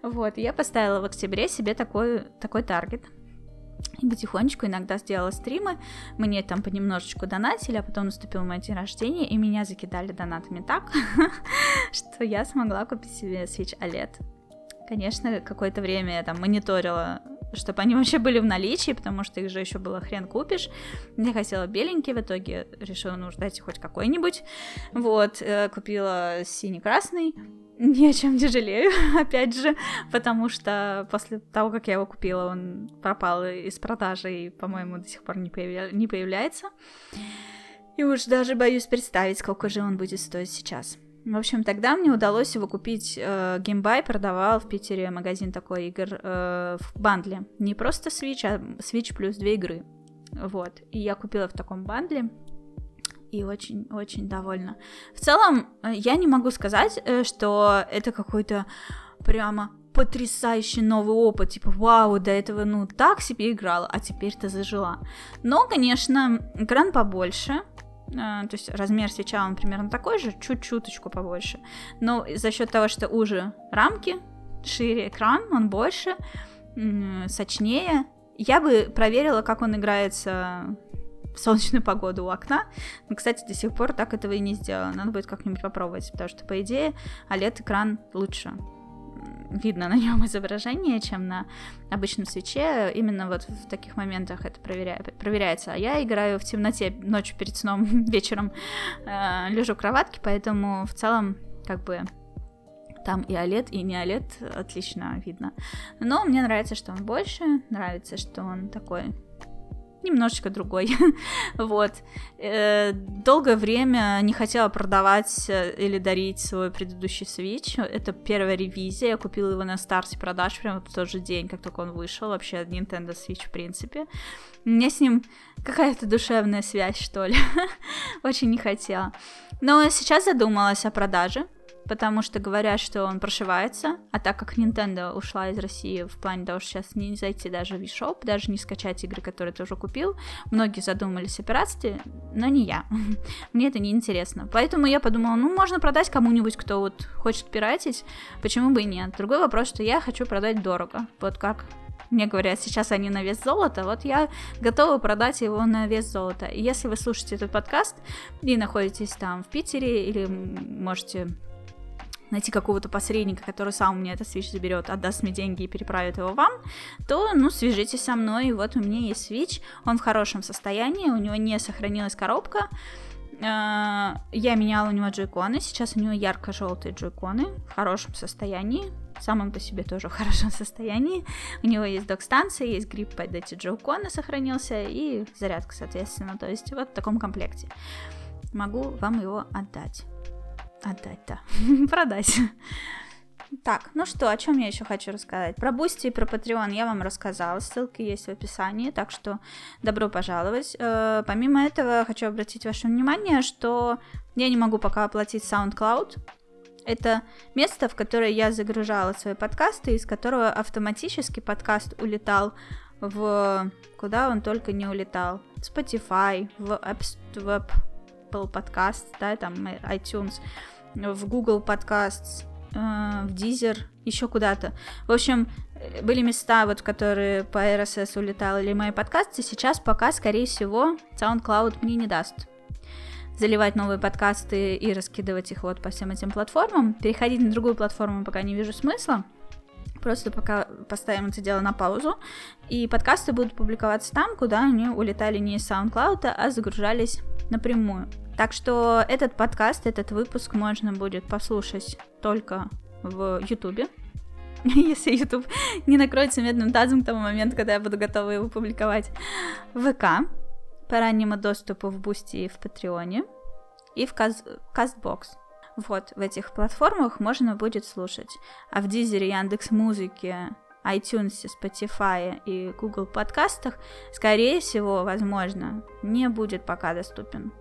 Вот, я поставила в октябре себе такой, такой таргет. И потихонечку иногда сделала стримы, мне там понемножечку донатили, а потом наступил мой день рождения, и меня закидали донатами так, что я смогла купить себе Switch OLED. Конечно, какое-то время я там мониторила, чтобы они вообще были в наличии, потому что их же еще было хрен купишь. Я хотела беленький, в итоге решила, ну, ждать хоть какой-нибудь. Вот, э, купила синий-красный, ни о чем не жалею, опять же, потому что после того, как я его купила, он пропал из продажи и, по-моему, до сих пор не, появля... не появляется. И уж даже боюсь представить, сколько же он будет стоить сейчас. В общем, тогда мне удалось его купить. Э, Геймбай продавал в Питере магазин такой игр э, в бандле. Не просто Switch, а Switch плюс две игры. Вот. И я купила в таком бандле и очень-очень довольна. В целом, э, я не могу сказать, э, что это какой-то прямо потрясающий новый опыт, типа, вау, до этого, ну, так себе играла, а теперь ты зажила. Но, конечно, экран побольше, а, то есть размер свеча он примерно такой же, чуть-чуточку побольше. Но за счет того, что уже рамки, шире экран, он больше, сочнее. Я бы проверила, как он играется в солнечную погоду у окна. Но, кстати, до сих пор так этого и не сделала. Надо будет как-нибудь попробовать, потому что, по идее, OLED-экран лучше видно на нем изображение, чем на обычном свече. Именно вот в таких моментах это проверя... проверяется. А я играю в темноте ночью перед сном, вечером э, лежу в кроватке, поэтому в целом как бы там и OLED, и не OLED отлично видно. Но мне нравится, что он больше, нравится, что он такой немножечко другой. вот. Э, долгое время не хотела продавать э, или дарить свой предыдущий Switch. Это первая ревизия. Я купила его на старте продаж прямо в тот же день, как только он вышел. Вообще Nintendo Switch в принципе. У меня с ним какая-то душевная связь, что ли. Очень не хотела. Но сейчас задумалась о продаже потому что говорят, что он прошивается, а так как Nintendo ушла из России в плане того, что сейчас не зайти даже в eShop, даже не скачать игры, которые ты уже купил, многие задумались о пиратстве, но не я. Мне это не интересно. Поэтому я подумала, ну, можно продать кому-нибудь, кто вот хочет пиратить, почему бы и нет. Другой вопрос, что я хочу продать дорого. Вот как мне говорят, сейчас они на вес золота, вот я готова продать его на вес золота. И если вы слушаете этот подкаст и находитесь там в Питере, или можете найти какого-то посредника, который сам мне этот свич заберет, отдаст мне деньги и переправит его вам, то, ну, свяжитесь со мной, вот у меня есть свич, он в хорошем состоянии, у него не сохранилась коробка, а, я меняла у него джойконы, сейчас у него ярко-желтые джойконы в хорошем состоянии, самым по себе тоже в хорошем состоянии. У него есть док-станция, есть грипп под эти джойконы сохранился и зарядка, соответственно, то есть вот в таком комплекте. Могу вам его отдать. Отдать-то. Продать. Так, ну что, о чем я еще хочу рассказать? Про Boosty и про Patreon я вам рассказала, ссылки есть в описании, так что добро пожаловать. Э, помимо этого, хочу обратить ваше внимание, что я не могу пока оплатить SoundCloud. Это место, в которое я загружала свои подкасты, из которого автоматически подкаст улетал в... Куда он только не улетал. Spotify, в App, в Apple Podcast, да, там iTunes, в Google Podcasts, э, в Deezer, еще куда-то. В общем, были места, вот, которые по RSS улетал или мои подкасты, сейчас пока, скорее всего, SoundCloud мне не даст заливать новые подкасты и раскидывать их вот по всем этим платформам. Переходить на другую платформу пока не вижу смысла. Просто пока поставим это дело на паузу. И подкасты будут публиковаться там, куда они улетали не из SoundCloud, а загружались напрямую. Так что этот подкаст, этот выпуск можно будет послушать только в Ютубе. Если YouTube не накроется медным тазом к тому моменту, когда я буду готова его публиковать. В ВК, по раннему доступу в Boosty и в Патреоне, и в Castbox. Вот, в этих платформах можно будет слушать. А в Дизере, Яндекс Музыке, iTunes, Spotify и Google подкастах, скорее всего, возможно, не будет пока доступен.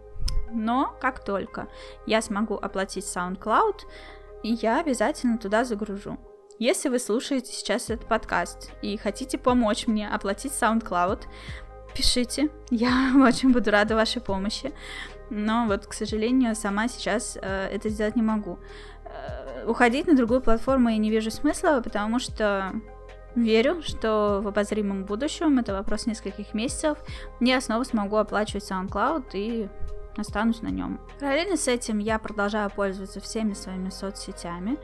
Но как только я смогу оплатить SoundCloud, я обязательно туда загружу. Если вы слушаете сейчас этот подкаст и хотите помочь мне оплатить SoundCloud, пишите, я очень буду рада вашей помощи. Но вот, к сожалению, сама сейчас э, это сделать не могу. Э, уходить на другую платформу я не вижу смысла, потому что верю, что в обозримом будущем, это вопрос нескольких месяцев, я снова смогу оплачивать SoundCloud и останусь на нем. Параллельно с этим я продолжаю пользоваться всеми своими соцсетями.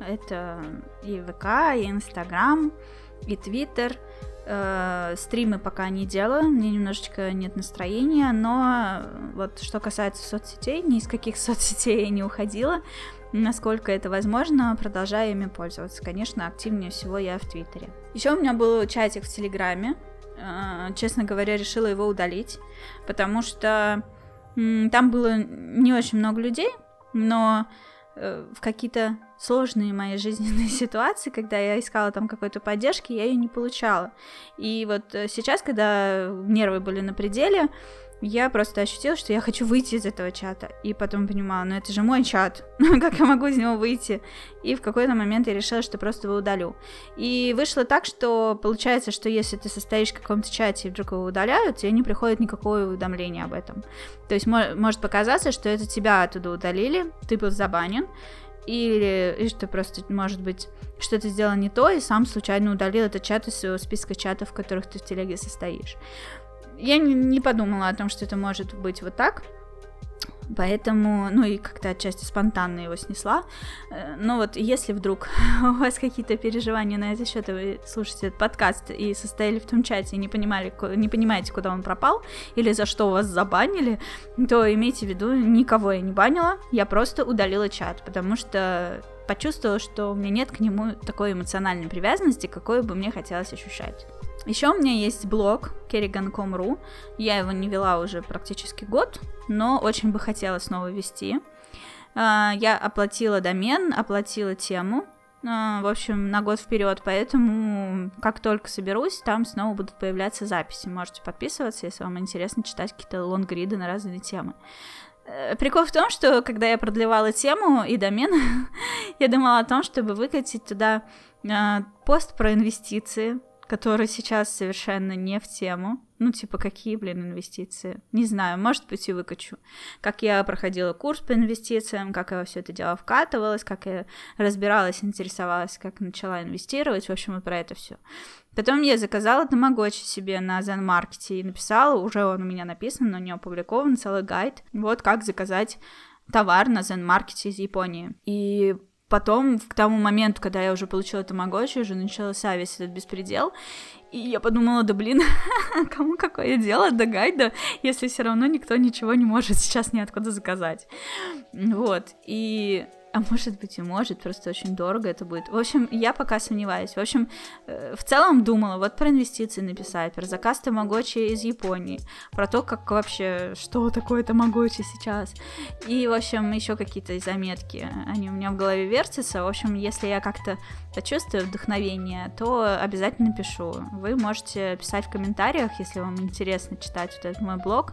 Это и ВК, и Инстаграм, и Твиттер. Э, стримы пока не делаю, мне немножечко нет настроения, но вот что касается соцсетей, ни из каких соцсетей я не уходила. Насколько это возможно, продолжаю ими пользоваться. Конечно, активнее всего я в Твиттере. Еще у меня был чатик в Телеграме. Э, честно говоря, решила его удалить, потому что там было не очень много людей, но э, в какие-то сложные мои жизненные ситуации, когда я искала там какой-то поддержки, я ее не получала. И вот э, сейчас, когда нервы были на пределе, я просто ощутила, что я хочу выйти из этого чата. И потом понимала, ну это же мой чат, ну как я могу из него выйти? И в какой-то момент я решила, что просто его удалю. И вышло так, что получается, что если ты состоишь в каком-то чате и вдруг его удаляют, тебе не приходит никакое уведомление об этом. То есть может показаться, что это тебя оттуда удалили, ты был забанен, или что просто, может быть, что-то сделал не то, и сам случайно удалил этот чат из своего списка чатов, в которых ты в телеге состоишь я не, не подумала о том, что это может быть вот так. Поэтому, ну и как-то отчасти спонтанно его снесла. Э, но вот если вдруг у вас какие-то переживания на этот счет, вы слушаете этот подкаст и состояли в том чате и не, понимали, не понимаете, куда он пропал, или за что вас забанили, то имейте в виду, никого я не банила, я просто удалила чат, потому что почувствовала, что у меня нет к нему такой эмоциональной привязанности, какой бы мне хотелось ощущать. Еще у меня есть блог kerrigan.com.ru. Я его не вела уже практически год, но очень бы хотела снова вести. А, я оплатила домен, оплатила тему, а, в общем, на год вперед, поэтому как только соберусь, там снова будут появляться записи. Можете подписываться, если вам интересно читать какие-то лонгриды на разные темы. Э, прикол в том, что когда я продлевала тему и домен, я думала о том, чтобы выкатить туда э, пост про инвестиции, который сейчас совершенно не в тему. Ну, типа, какие, блин, инвестиции? Не знаю, может быть, и выкачу. Как я проходила курс по инвестициям, как я во все это дело вкатывалась, как я разбиралась, интересовалась, как начала инвестировать, в общем, вот про это все. Потом я заказала тамагочи себе на Zen Market и написала, уже он у меня написан, но не опубликован, целый гайд, вот как заказать товар на Zen Market из Японии. И потом, к тому моменту, когда я уже получила тамагочи, уже начался весь этот беспредел, и я подумала, да блин, кому какое дело до гайда, если все равно никто ничего не может сейчас ниоткуда заказать. Вот, и а может быть и может, просто очень дорого это будет. В общем, я пока сомневаюсь. В общем, э, в целом думала вот про инвестиции написать, про заказ тамагочи из Японии, про то, как вообще, что такое тамагочи сейчас. И, в общем, еще какие-то заметки, они у меня в голове вертятся. В общем, если я как-то почувствую вдохновение, то обязательно пишу. Вы можете писать в комментариях, если вам интересно читать вот этот мой блог.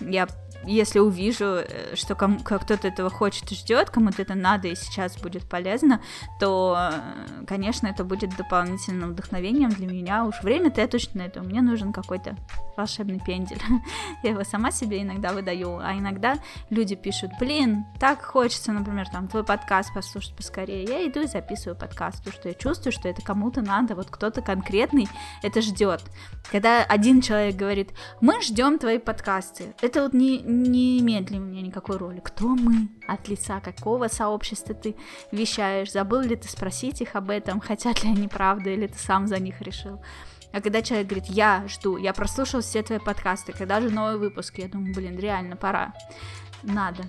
Я если увижу, э, что кому, кто-то этого хочет и ждет, кому-то это надо и сейчас будет полезно, то, э, конечно, это будет дополнительным вдохновением для меня. Уж время-то я точно это. Мне нужен какой-то волшебный пендель. я его сама себе иногда выдаю, а иногда люди пишут, блин, так хочется, например, там, твой подкаст послушать поскорее. Я иду и записываю подкаст, потому что я чувствую, что это кому-то надо, вот кто-то конкретный это ждет. Когда один человек говорит, мы ждем твои подкасты, это вот не, не имеет для меня никакой роли. Кто мы? От лица какого сообщества ты вещаешь? Забыл ли ты спросить их об этом? Хотят ли они правда, или ты сам за них решил? А когда человек говорит, я жду, я прослушал все твои подкасты, когда же новый выпуск? Я думаю, блин, реально пора. Надо.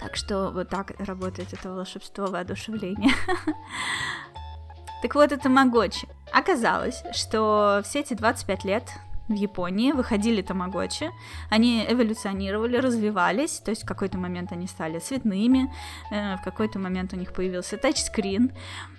Так что вот так работает это волшебство воодушевления. Так вот, это Магочи. Оказалось, что все эти 25 лет в Японии выходили тамагочи, они эволюционировали, развивались, то есть в какой-то момент они стали цветными, э, в какой-то момент у них появился тачскрин,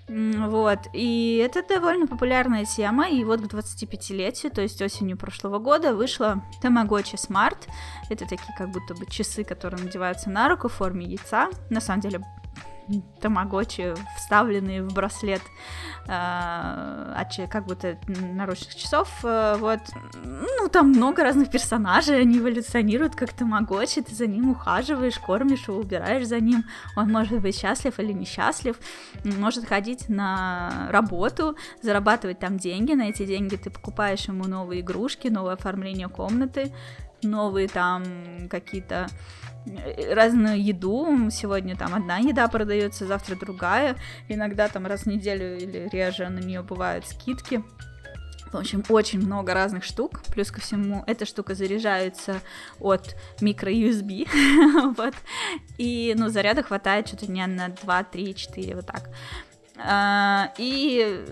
вот, и это довольно популярная тема, и вот к 25-летию, то есть осенью прошлого года, вышла Tamagotchi Smart, это такие как будто бы часы, которые надеваются на руку в форме яйца, на самом деле тамагочи, вставленные в браслет э, как будто наручных часов. Э, вот. Ну, там много разных персонажей, они эволюционируют как тамагочи, ты за ним ухаживаешь, кормишь его, убираешь за ним. Он может быть счастлив или несчастлив, может ходить на работу, зарабатывать там деньги, на эти деньги ты покупаешь ему новые игрушки, новое оформление комнаты, новые там какие-то разную еду. Сегодня там одна еда продается, завтра другая. Иногда там раз в неделю или реже на нее бывают скидки. В общем, очень много разных штук. Плюс ко всему, эта штука заряжается от микро-USB. вот. И, ну, заряда хватает что-то не на 2, 3, 4, вот так. А, и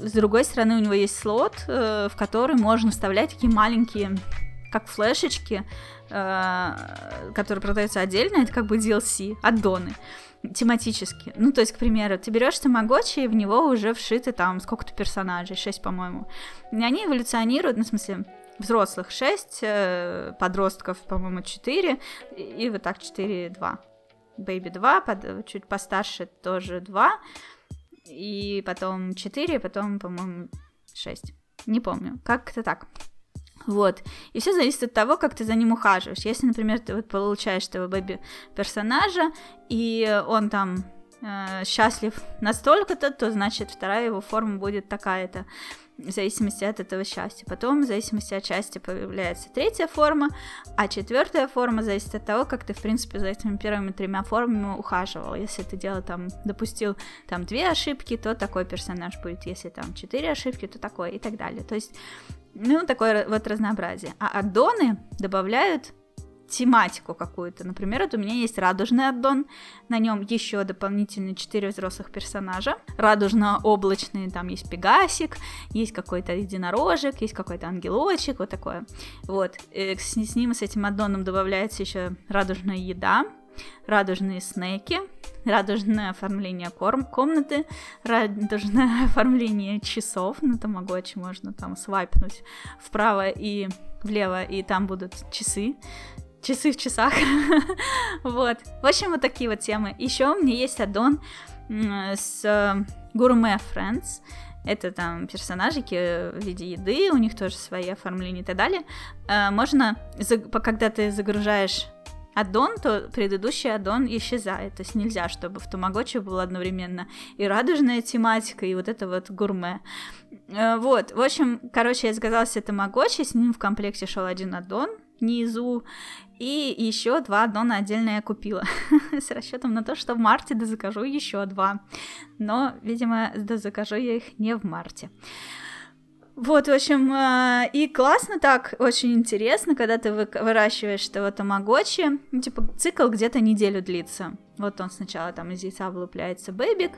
с другой стороны, у него есть слот, э, в который можно вставлять такие маленькие, как флешечки, Э, который продается отдельно, это как бы DLC, аддоны тематически. Ну, то есть, к примеру, ты берешь Тамагочи, и в него уже вшиты там сколько-то персонажей, 6, по-моему. И они эволюционируют, ну, в смысле, взрослых 6, э, подростков, по-моему, 4, и вот так 4-2. Baby 2, под, чуть постарше тоже 2, и потом 4, потом, по-моему, 6. Не помню, как-то так. Вот. И все зависит от того, как ты за ним ухаживаешь. Если, например, ты вот получаешь этого бэби-персонажа, и он там э, счастлив настолько-то, то значит вторая его форма будет такая-то в зависимости от этого счастья. Потом, в зависимости от счастья, появляется третья форма, а четвертая форма зависит от того, как ты, в принципе, за этими первыми тремя формами ухаживал. Если ты делал там, допустил там две ошибки, то такой персонаж будет. Если там четыре ошибки, то такой и так далее. То есть, ну, такое вот разнообразие. А аддоны добавляют тематику какую-то. Например, вот у меня есть радужный аддон, на нем еще дополнительные четыре взрослых персонажа. Радужно-облачные, там есть пегасик, есть какой-то единорожек, есть какой-то ангелочек, вот такое. Вот, и с, с ним, с этим аддоном добавляется еще радужная еда, радужные снеки, радужное оформление корм комнаты, радужное оформление часов, на тамагочи можно там свайпнуть вправо и влево, и там будут часы, часы в часах. вот. В общем, вот такие вот темы. Еще у меня есть аддон с Гурме Friends. Это там персонажики в виде еды, у них тоже свои оформления и так далее. Э, можно, когда ты загружаешь аддон, то предыдущий аддон исчезает. То есть нельзя, чтобы в Тамагочи была одновременно и радужная тематика, и вот это вот гурме. Э, вот, в общем, короче, я сказала себе Тамагочи, с ним в комплекте шел один аддон, внизу. И еще два аддона отдельно я купила. С расчетом на то, что в марте дозакажу еще два. Но, видимо, дозакажу я их не в марте. Вот, в общем, э, и классно так, очень интересно, когда ты выращиваешь этого тамагочи, ну, типа, цикл где-то неделю длится. Вот он сначала там из яйца вылупляется бэбик,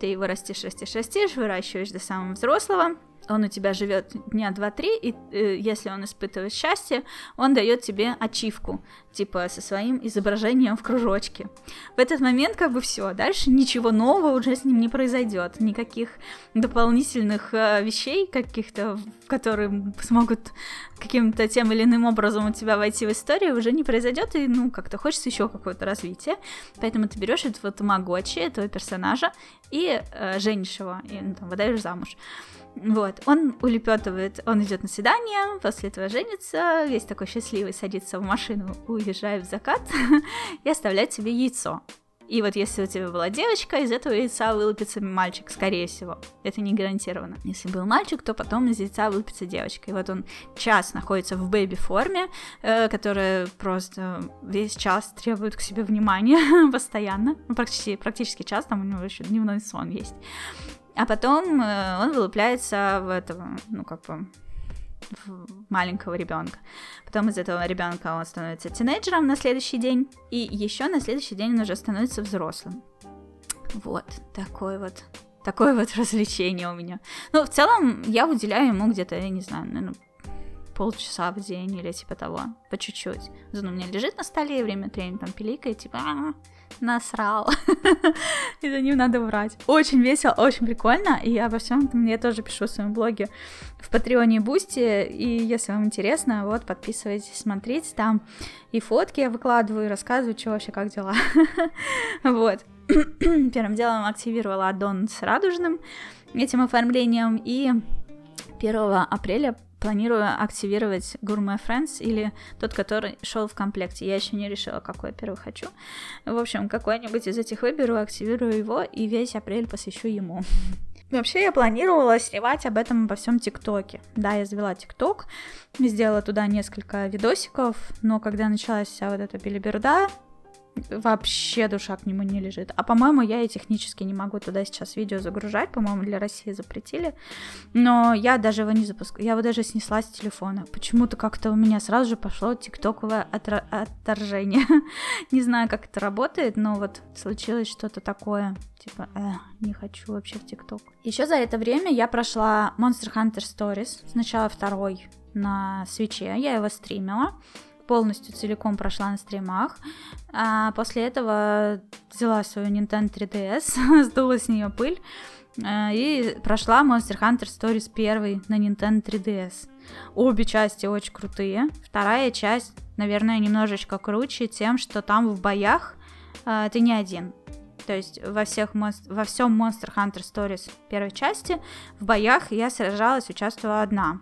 ты его растишь, растишь, растишь, выращиваешь до самого взрослого, он у тебя живет дня два-три, и э, если он испытывает счастье, он дает тебе ачивку, типа со своим изображением в кружочке. В этот момент как бы все, дальше ничего нового уже с ним не произойдет, никаких дополнительных э, вещей каких-то, которые смогут каким-то тем или иным образом у тебя войти в историю, уже не произойдет, и ну как-то хочется еще какое-то развитие, поэтому ты берешь этого тамагочи, этого персонажа и э, женишь его, и ну, там, выдаешь замуж. Вот, он улепетывает, он идет на свидание, после этого женится, весь такой счастливый, садится в машину, уезжает в закат и оставляет себе яйцо. И вот если у тебя была девочка, из этого яйца вылупится мальчик, скорее всего. Это не гарантированно. Если был мальчик, то потом из яйца вылупится девочка. И вот он час находится в бэби-форме, э, которая просто весь час требует к себе внимания постоянно. Ну, практически, практически час, там у него еще дневной сон есть. А потом э, он вылупляется в этого, ну, как бы, маленького ребенка. Потом из этого ребенка он становится тинейджером на следующий день, и еще на следующий день он уже становится взрослым. Вот, такой вот такое вот развлечение у меня. Ну, в целом, я уделяю ему где-то, я не знаю, наверное, полчаса в день или типа того, по чуть-чуть. Он у меня лежит на столе, время от времени там пиликает, типа, а, насрал. и за ним надо убрать. Очень весело, очень прикольно, и обо всем я тоже пишу в своем блоге в Патреоне и Boosty, и если вам интересно, вот, подписывайтесь, смотрите, там и фотки я выкладываю, и рассказываю, что вообще, как дела. вот. Первым делом активировала аддон с радужным этим оформлением, и 1 апреля планирую активировать Gourmet Friends или тот, который шел в комплекте. Я еще не решила, какой я первый хочу. В общем, какой-нибудь из этих выберу, активирую его и весь апрель посвящу ему. Вообще я планировала снимать об этом во всем ТикТоке. Да, я завела ТикТок, сделала туда несколько видосиков, но когда началась вся вот эта билиберда, вообще душа к нему не лежит. А по-моему, я и технически не могу туда сейчас видео загружать, по-моему, для России запретили. Но я даже его не запускаю, я его даже снесла с телефона. Почему-то как-то у меня сразу же пошло тиктоковое отра- отторжение. не знаю, как это работает, но вот случилось что-то такое. Типа, э, не хочу вообще в тикток. Еще за это время я прошла Monster Hunter Stories. Сначала второй на свече, я его стримила полностью целиком прошла на стримах. А после этого взяла свою Nintendo 3DS, сдула с нее пыль э, и прошла Monster Hunter Stories 1 на Nintendo 3DS. Обе части очень крутые. Вторая часть, наверное, немножечко круче тем, что там в боях э, ты не один. То есть во, всех во всем Monster Hunter Stories первой части в боях я сражалась, участвовала одна.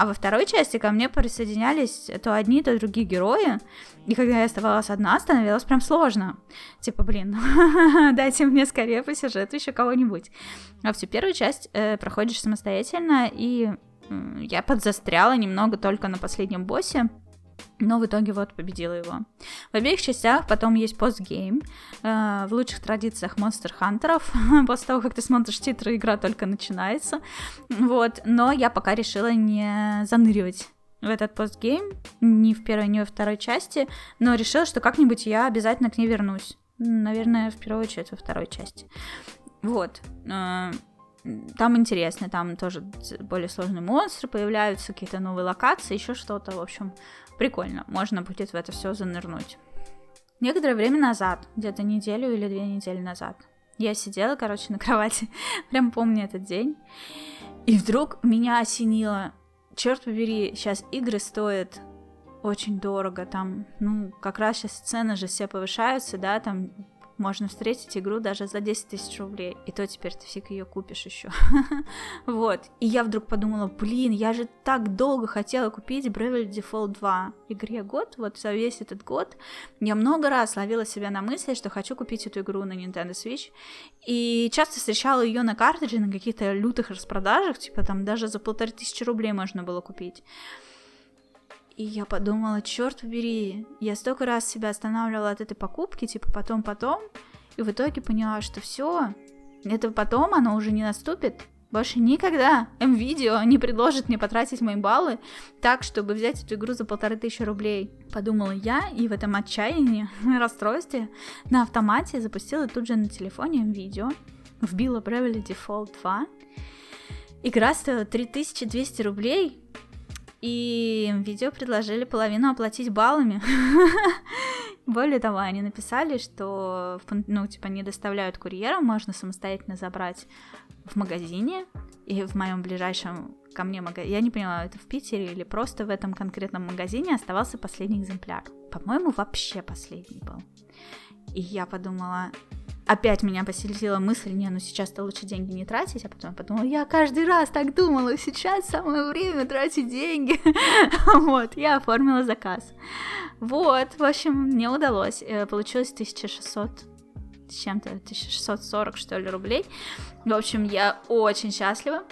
А во второй части ко мне присоединялись то одни, то другие герои. И когда я оставалась одна, становилось прям сложно. Типа, блин, дайте мне скорее по сюжету еще кого-нибудь. А всю первую часть э, проходишь самостоятельно, и э, я подзастряла немного только на последнем боссе. Но в итоге вот победила его. В обеих частях потом есть постгейм. Э, в лучших традициях Monster Хантеров. После того, как ты смотришь титры, игра только начинается. Вот. Но я пока решила не заныривать в этот постгейм. Ни в первой, ни во второй части. Но решила, что как-нибудь я обязательно к ней вернусь. Наверное, в первую очередь во второй части. Вот. Э, там интересно, там тоже более сложные монстры появляются, какие-то новые локации, еще что-то, в общем, прикольно, можно будет в это все занырнуть. Некоторое время назад, где-то неделю или две недели назад, я сидела, короче, на кровати, прям помню этот день, и вдруг меня осенило, черт побери, сейчас игры стоят очень дорого, там, ну, как раз сейчас цены же все повышаются, да, там можно встретить игру даже за 10 тысяч рублей, и то теперь ты фиг ее купишь еще. вот. И я вдруг подумала, блин, я же так долго хотела купить Bravely Default 2 игре год, вот за весь этот год. Я много раз ловила себя на мысли, что хочу купить эту игру на Nintendo Switch, и часто встречала ее на картридже на каких-то лютых распродажах, типа там даже за полторы тысячи рублей можно было купить. И я подумала, черт побери, я столько раз себя останавливала от этой покупки, типа потом-потом, и в итоге поняла, что все, это потом оно уже не наступит. Больше никогда МВидео не предложит мне потратить мои баллы так, чтобы взять эту игру за полторы тысячи рублей. Подумала я, и в этом отчаянии, расстройстве, на автомате запустила тут же на телефоне МВидео, вбила Bravely Default 2. Игра стоила 3200 рублей, и видео предложили половину оплатить баллами. Более того, они написали, что, ну, типа, не доставляют курьером, можно самостоятельно забрать в магазине, и в моем ближайшем ко мне магазине, я не поняла, это в Питере или просто в этом конкретном магазине оставался последний экземпляр. По-моему, вообще последний был. И я подумала, опять меня посетила мысль, не, ну сейчас-то лучше деньги не тратить, а потом подумала, я каждый раз так думала, сейчас самое время тратить деньги. вот, я оформила заказ. Вот, в общем, мне удалось. Э, получилось 1600 с чем-то, 1640, что ли, рублей. В общем, я очень счастлива.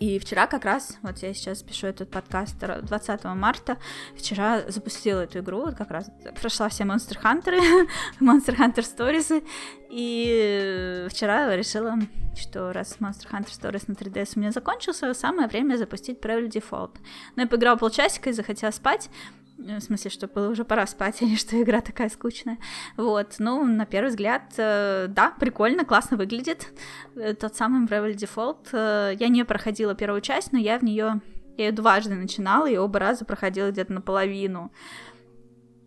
И вчера как раз, вот я сейчас пишу этот подкаст 20 марта, вчера запустила эту игру, вот как раз прошла все Monster Hunter, Monster Hunter Stories, и вчера решила, что раз Monster Hunter Stories на 3DS у меня закончился, самое время запустить Bravely Default. Но я поиграла полчасика и захотела спать, в смысле, что было уже пора спать, а не что игра такая скучная. Вот, ну, на первый взгляд, э, да, прикольно, классно выглядит. Э, тот самый Bravely Default. Я не проходила первую часть, но я в нее ее дважды начинала, и оба раза проходила где-то наполовину.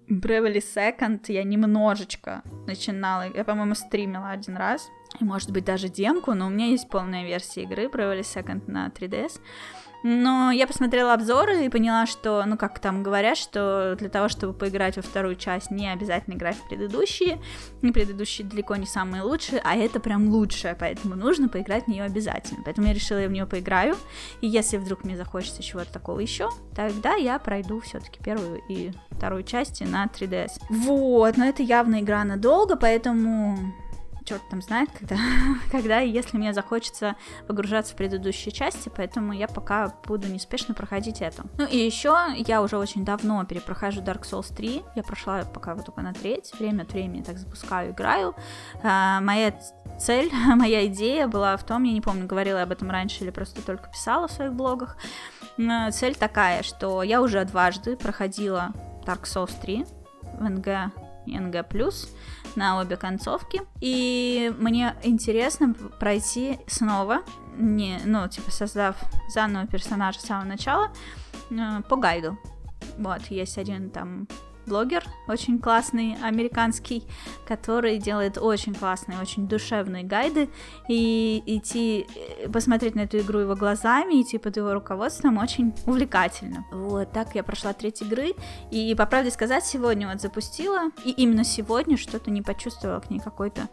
Bravely Second я немножечко начинала, я, по-моему, стримила один раз, и, может быть, даже демку, но у меня есть полная версия игры Bravely Second на 3DS. Но я посмотрела обзоры и поняла, что, ну как там говорят, что для того, чтобы поиграть во вторую часть, не обязательно играть в предыдущие. И предыдущие далеко не самые лучшие, а это прям лучшее, поэтому нужно поиграть в нее обязательно. Поэтому я решила, я в нее поиграю. И если вдруг мне захочется чего-то такого еще, тогда я пройду все-таки первую и вторую части на 3DS. Вот, но это явно игра надолго, поэтому черт там знает, когда, когда и если мне захочется погружаться в предыдущие части, поэтому я пока буду неспешно проходить это. Ну и еще я уже очень давно перепрохожу Dark Souls 3, я прошла пока вот только на треть, время от времени так запускаю, играю. А, моя цель, моя идея была в том, я не помню, говорила я об этом раньше или просто только писала в своих блогах, цель такая, что я уже дважды проходила Dark Souls 3 в и НГ+, на обе концовки. И мне интересно пройти снова, не, ну, типа, создав заново персонажа с самого начала, э, по гайду. Вот, есть один там блогер, очень классный, американский, который делает очень классные, очень душевные гайды, и идти э, посмотреть на эту игру его глазами, идти под его руководством очень увлекательно. Вот, так я прошла треть игры, и, по правде сказать, сегодня вот запустила, и именно сегодня что-то не почувствовала к ней какой-то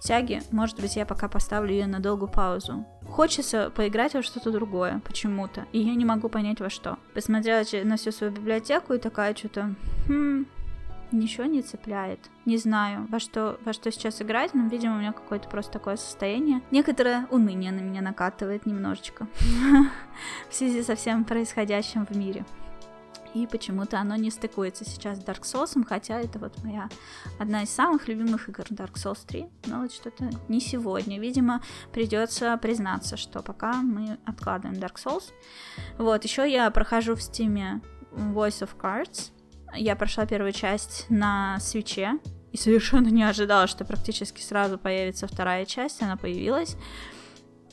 тяги. Может быть, я пока поставлю ее на долгую паузу. Хочется поиграть во что-то другое почему-то, и я не могу понять во что. Посмотрела на всю свою библиотеку и такая что-то, хм, ничего не цепляет. Не знаю, во что, во что сейчас играть, но, видимо, у меня какое-то просто такое состояние. Некоторое уныние на меня накатывает немножечко в связи со всем происходящим в мире и почему-то оно не стыкуется сейчас с Dark Souls, хотя это вот моя одна из самых любимых игр Dark Souls 3, но вот что-то не сегодня. Видимо, придется признаться, что пока мы откладываем Dark Souls. Вот, еще я прохожу в стиме Voice of Cards. Я прошла первую часть на свече, и совершенно не ожидала, что практически сразу появится вторая часть, она появилась.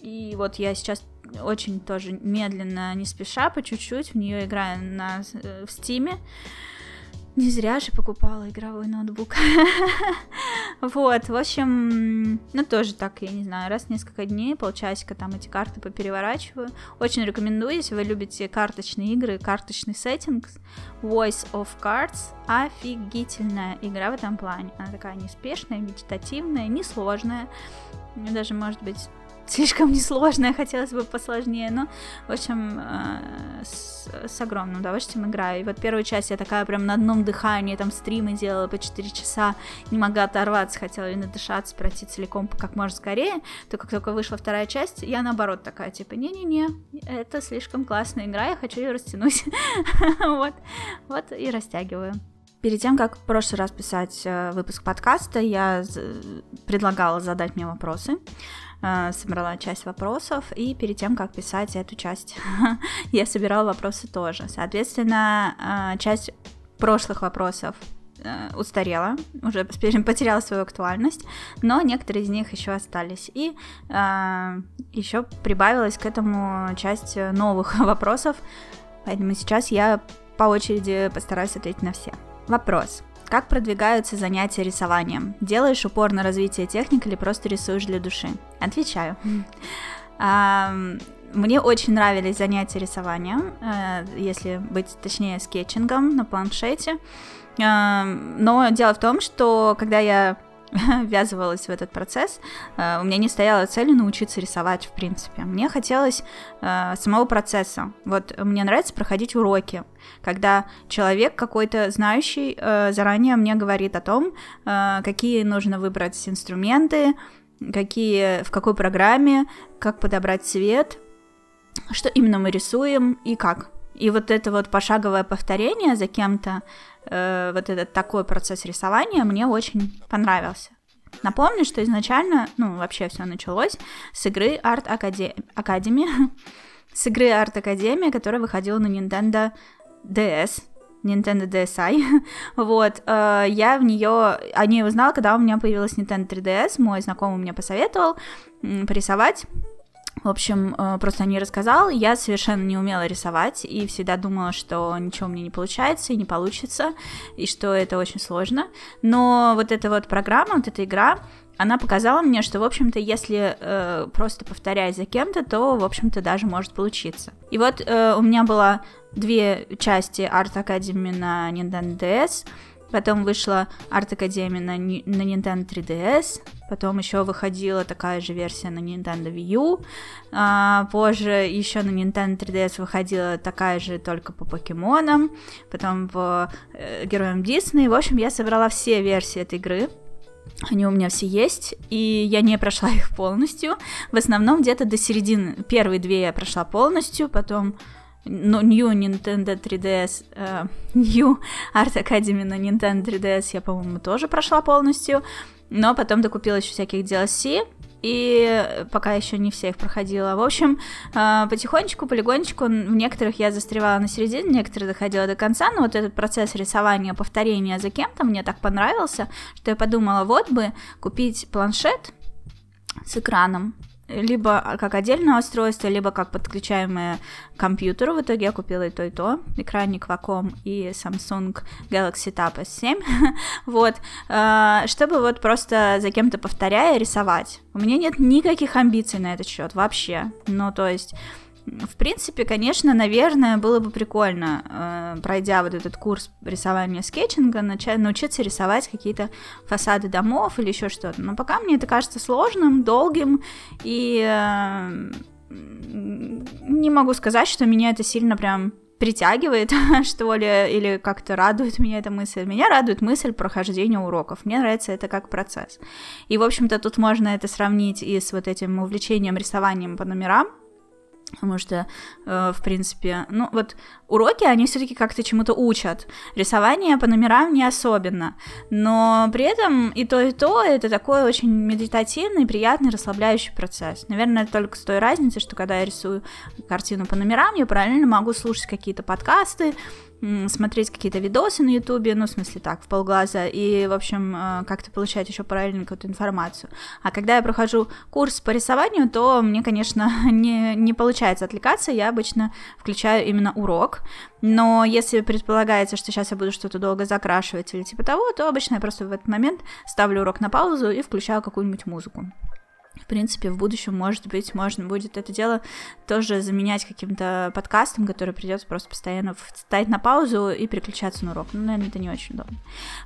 И вот я сейчас очень тоже медленно, не спеша, по чуть-чуть в нее играю на, э, в Стиме. Не зря же покупала игровой ноутбук. вот, в общем, ну тоже так, я не знаю, раз в несколько дней, полчасика там эти карты попереворачиваю. Очень рекомендую, если вы любите карточные игры, карточный сеттинг. Voice of Cards офигительная игра в этом плане. Она такая неспешная, медитативная, несложная. Даже, может быть, слишком несложное, хотелось бы посложнее, но, в общем, э, с, с огромным удовольствием играю. И вот первую часть я такая прям на одном дыхании, там стримы делала по 4 часа, не могла оторваться, хотела и надышаться, пройти целиком как можно скорее, то как только вышла вторая часть, я наоборот такая, типа, не-не-не, это слишком классная игра, я хочу ее растянуть. вот, вот и растягиваю. Перед тем, как в прошлый раз писать э, выпуск подкаста, я предлагала задать мне вопросы. Э, собрала часть вопросов, и перед тем, как писать эту часть, я собирала вопросы тоже. Соответственно, э, часть прошлых вопросов э, устарела, уже потеряла свою актуальность, но некоторые из них еще остались. И э, еще прибавилась к этому часть новых вопросов, поэтому сейчас я по очереди постараюсь ответить на все. Вопрос. Как продвигаются занятия рисованием? Делаешь упор на развитие техник или просто рисуешь для души? Отвечаю. Мне очень нравились занятия рисованием, э, если быть точнее скетчингом на планшете. Но дело в том, что когда я ввязывалась в этот процесс, э, у меня не стояла цели научиться рисовать, в принципе. Мне хотелось э, самого процесса. Вот мне нравится проходить уроки, когда человек какой-то знающий э, заранее мне говорит о том, какие нужно выбрать инструменты, какие, в какой программе, как подобрать цвет, что именно мы рисуем и как. И вот это вот пошаговое повторение за кем-то, э, вот этот такой процесс рисования мне очень понравился. Напомню, что изначально, ну, вообще все началось с игры Art Academy, с игры Art Academy, которая выходила на Nintendo DS, Nintendo DSi. вот, э, я в нее, о ней узнала, когда у меня появилась Nintendo 3DS, мой знакомый мне посоветовал м, порисовать в общем, э, просто не рассказал. Я совершенно не умела рисовать и всегда думала, что ничего мне не получается и не получится, и что это очень сложно. Но вот эта вот программа, вот эта игра, она показала мне, что, в общем-то, если э, просто повторять за кем-то, то, в общем-то, даже может получиться. И вот э, у меня было две части Art Academy на Nintendo DS, Потом вышла Art Academy на, на Nintendo 3DS. Потом еще выходила такая же версия на Nintendo Wii U. А, позже еще на Nintendo 3DS выходила такая же только по покемонам. Потом по э, героям Дисней. В общем, я собрала все версии этой игры. Они у меня все есть, и я не прошла их полностью. В основном где-то до середины. Первые две я прошла полностью, потом New Nintendo 3DS, uh, New Art Academy на Nintendo 3DS я, по-моему, тоже прошла полностью, но потом докупила еще всяких DLC, и пока еще не все их проходила. В общем, uh, потихонечку, полигонечку, в некоторых я застревала на середине, некоторые доходила до конца, но вот этот процесс рисования, повторения за кем-то мне так понравился, что я подумала, вот бы купить планшет с экраном, либо как отдельное устройство, либо как подключаемое к компьютеру. В итоге я купила и то, и то. Экранник Wacom и Samsung Galaxy Tab S7. вот. А, чтобы вот просто за кем-то повторяя рисовать. У меня нет никаких амбиций на этот счет вообще. Ну, то есть в принципе, конечно, наверное, было бы прикольно, э, пройдя вот этот курс рисования скетчинга, начать, научиться рисовать какие-то фасады домов или еще что-то. Но пока мне это кажется сложным, долгим, и э, не могу сказать, что меня это сильно прям притягивает, что ли, или как-то радует меня эта мысль. Меня радует мысль прохождения уроков. Мне нравится это как процесс. И, в общем-то, тут можно это сравнить и с вот этим увлечением рисованием по номерам, Потому что, э, в принципе, ну вот уроки, они все-таки как-то чему-то учат. Рисование по номерам не особенно. Но при этом и то, и то это такой очень медитативный, приятный, расслабляющий процесс. Наверное, только с той разницей, что когда я рисую картину по номерам, я параллельно могу слушать какие-то подкасты, смотреть какие-то видосы на ютубе, ну, в смысле так, в полглаза, и, в общем, э, как-то получать еще параллельно какую-то информацию. А когда я прохожу курс по рисованию, то мне, конечно, не, не получается отвлекаться, я обычно включаю именно урок, но если предполагается, что сейчас я буду что-то долго закрашивать или типа того, то обычно я просто в этот момент ставлю урок на паузу и включаю какую-нибудь музыку в принципе, в будущем, может быть, можно будет это дело тоже заменять каким-то подкастом, который придется просто постоянно ставить на паузу и переключаться на урок. Ну, наверное, это не очень удобно.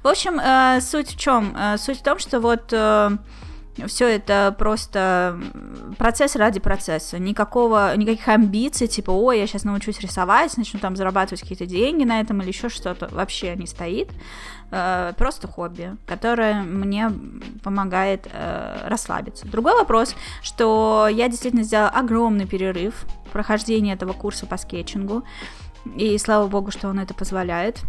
В общем, э, суть в чем? Э, суть в том, что вот э, все это просто процесс ради процесса. Никакого, никаких амбиций, типа, ой, я сейчас научусь рисовать, начну там зарабатывать какие-то деньги на этом или еще что-то, вообще не стоит. Э, просто хобби, которое мне помогает э, расслабиться. Другой вопрос, что я действительно сделала огромный перерыв в прохождении этого курса по скетчингу, и слава богу, что он это позволяет.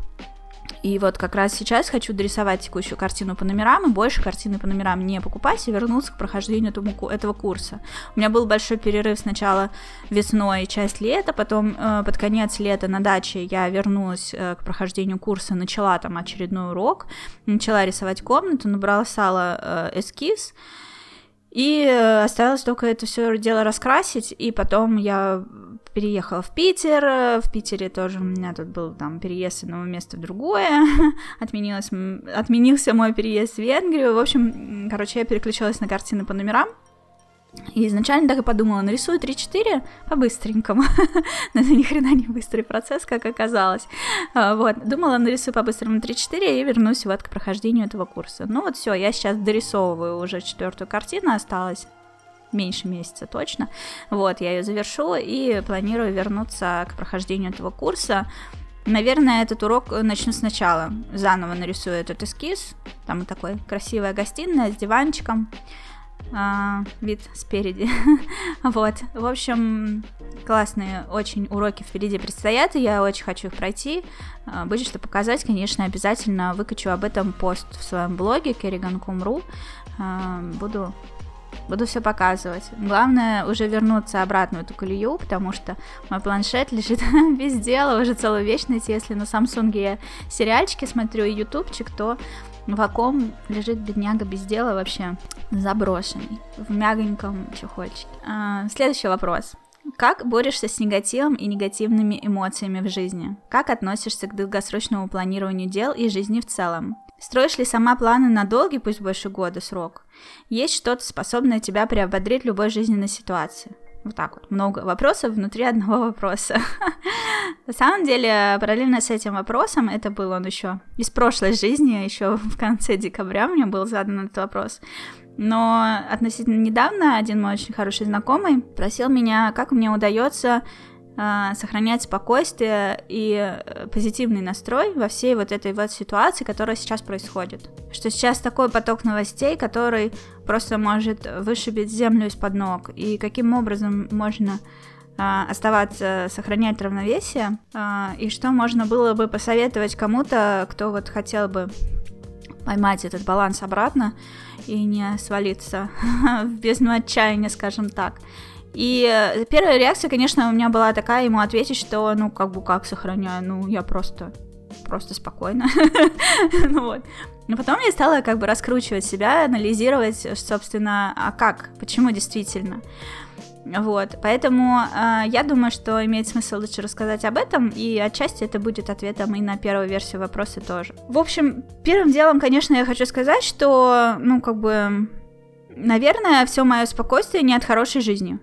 И вот как раз сейчас хочу дорисовать текущую картину по номерам и больше картины по номерам не покупать и вернуться к прохождению этому, этого курса. У меня был большой перерыв сначала весной, часть лета, потом э, под конец лета на даче я вернулась э, к прохождению курса, начала там очередной урок, начала рисовать комнату, набросала э, эскиз, и э, осталось только это все дело раскрасить, и потом я переехала в Питер. В Питере тоже у меня тут был там переезд с одного места в другое. Отменилось, отменился мой переезд в Венгрию. В общем, короче, я переключилась на картины по номерам. И изначально так и подумала, нарисую 3-4 по-быстренькому. Но это ни хрена не быстрый процесс, как оказалось. А, вот, думала, нарисую по-быстрому 3-4 и вернусь вот к прохождению этого курса. Ну вот все, я сейчас дорисовываю уже четвертую картину, осталось меньше месяца точно. Вот, я ее завершу и планирую вернуться к прохождению этого курса. Наверное, этот урок начну сначала. Заново нарисую этот эскиз. Там такой красивая гостиная с диванчиком а, вид спереди. вот, в общем, классные очень уроки впереди предстоят, и я очень хочу их пройти. А, будет что показать, конечно, обязательно выкачу об этом пост в своем блоге kerrigan.com.ru. А, буду буду все показывать. Главное уже вернуться обратно в эту колею, потому что мой планшет лежит без дела уже целую вечность. Если на Samsung я сериальчики смотрю и ютубчик, то Ваком лежит бедняга без дела вообще заброшенный в мягоньком чехольчике. А, следующий вопрос. Как борешься с негативом и негативными эмоциями в жизни? Как относишься к долгосрочному планированию дел и жизни в целом? Строишь ли сама планы на долгий, пусть больше года срок? Есть что-то, способное тебя приободрить в любой жизненной ситуации? Вот так вот, много вопросов внутри одного вопроса. На самом деле, параллельно с этим вопросом, это был он еще из прошлой жизни, еще в конце декабря мне был задан этот вопрос. Но относительно недавно один мой очень хороший знакомый просил меня, как мне удается сохранять спокойствие и э, позитивный настрой во всей вот этой вот ситуации, которая сейчас происходит. Что сейчас такой поток новостей, который просто может вышибить землю из-под ног. И каким образом можно а, оставаться, сохранять равновесие, а, и что можно было бы посоветовать кому-то, кто вот хотел бы поймать этот баланс обратно и не свалиться в бездну отчаяния, скажем так. И э, первая реакция, конечно, у меня была такая, ему ответить, что, ну, как бы, как сохраняю, ну, я просто, просто спокойно. ну вот. Но потом я стала как бы раскручивать себя, анализировать, собственно, а как, почему действительно. Вот, поэтому э, я думаю, что имеет смысл лучше рассказать об этом, и отчасти это будет ответом и на первую версию вопроса тоже. В общем, первым делом, конечно, я хочу сказать, что, ну, как бы, наверное, все мое спокойствие не от хорошей жизни.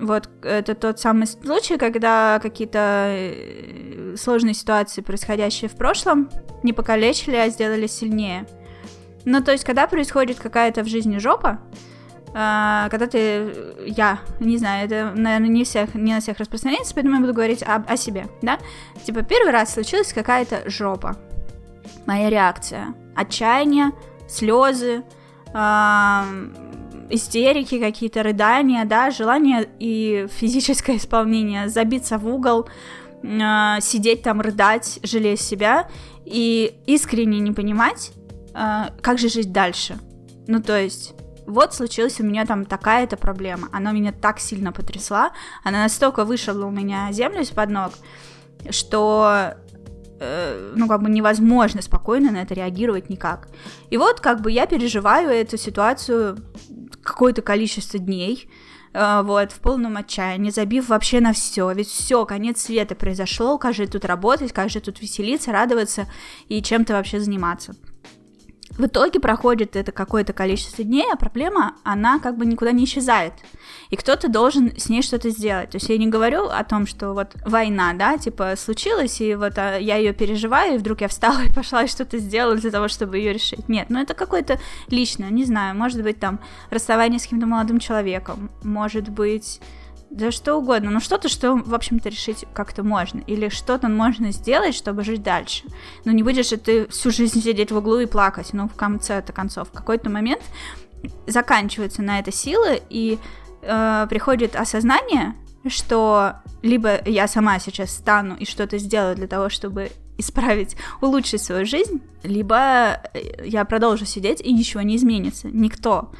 Вот это тот самый случай, когда какие-то э, сложные ситуации, происходящие в прошлом, не покалечили, а сделали сильнее. Ну, то есть, когда происходит какая-то в жизни жопа, а, когда ты, я, не знаю, это, наверное, не, всех, не на всех распространяется, поэтому я буду говорить о, о себе, да? Типа, первый раз случилась какая-то жопа. Моя реакция. Отчаяние, слезы, истерики какие-то, рыдания, да, желание и физическое исполнение, забиться в угол, э, сидеть там, рыдать, жалея себя и искренне не понимать, э, как же жить дальше. Ну, то есть вот случилась у меня там такая-то проблема, она меня так сильно потрясла, она настолько вышла у меня землю из-под ног, что э, ну, как бы невозможно спокойно на это реагировать никак. И вот, как бы, я переживаю эту ситуацию какое-то количество дней, э, вот, в полном отчаянии, забив вообще на все, ведь все, конец света произошел, как же тут работать, как же тут веселиться, радоваться и чем-то вообще заниматься. В итоге проходит это какое-то количество дней, а проблема, она как бы никуда не исчезает. И кто-то должен с ней что-то сделать. То есть я не говорю о том, что вот война, да, типа случилась, и вот а, я ее переживаю, и вдруг я встала и пошла и что-то сделала для того, чтобы ее решить. Нет, ну это какое-то личное, не знаю, может быть там расставание с каким-то молодым человеком, может быть да что угодно, но что-то, что, в общем-то, решить как-то можно, или что-то можно сделать, чтобы жить дальше. Но не будешь же ты всю жизнь сидеть в углу и плакать, ну, в конце-то концов, в какой-то момент заканчиваются на это силы, и э, приходит осознание, что либо я сама сейчас стану и что-то сделаю для того, чтобы исправить, улучшить свою жизнь, либо я продолжу сидеть и ничего не изменится. Никто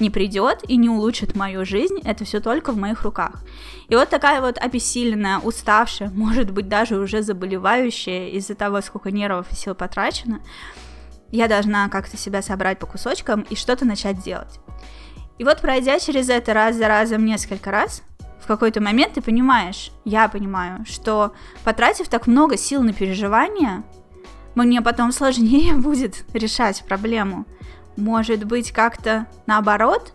не придет и не улучшит мою жизнь, это все только в моих руках. И вот такая вот обессиленная, уставшая, может быть, даже уже заболевающая из-за того, сколько нервов и сил потрачено, я должна как-то себя собрать по кусочкам и что-то начать делать. И вот пройдя через это раз за разом несколько раз, в какой-то момент ты понимаешь, я понимаю, что потратив так много сил на переживания, мне потом сложнее будет решать проблему может быть, как-то наоборот,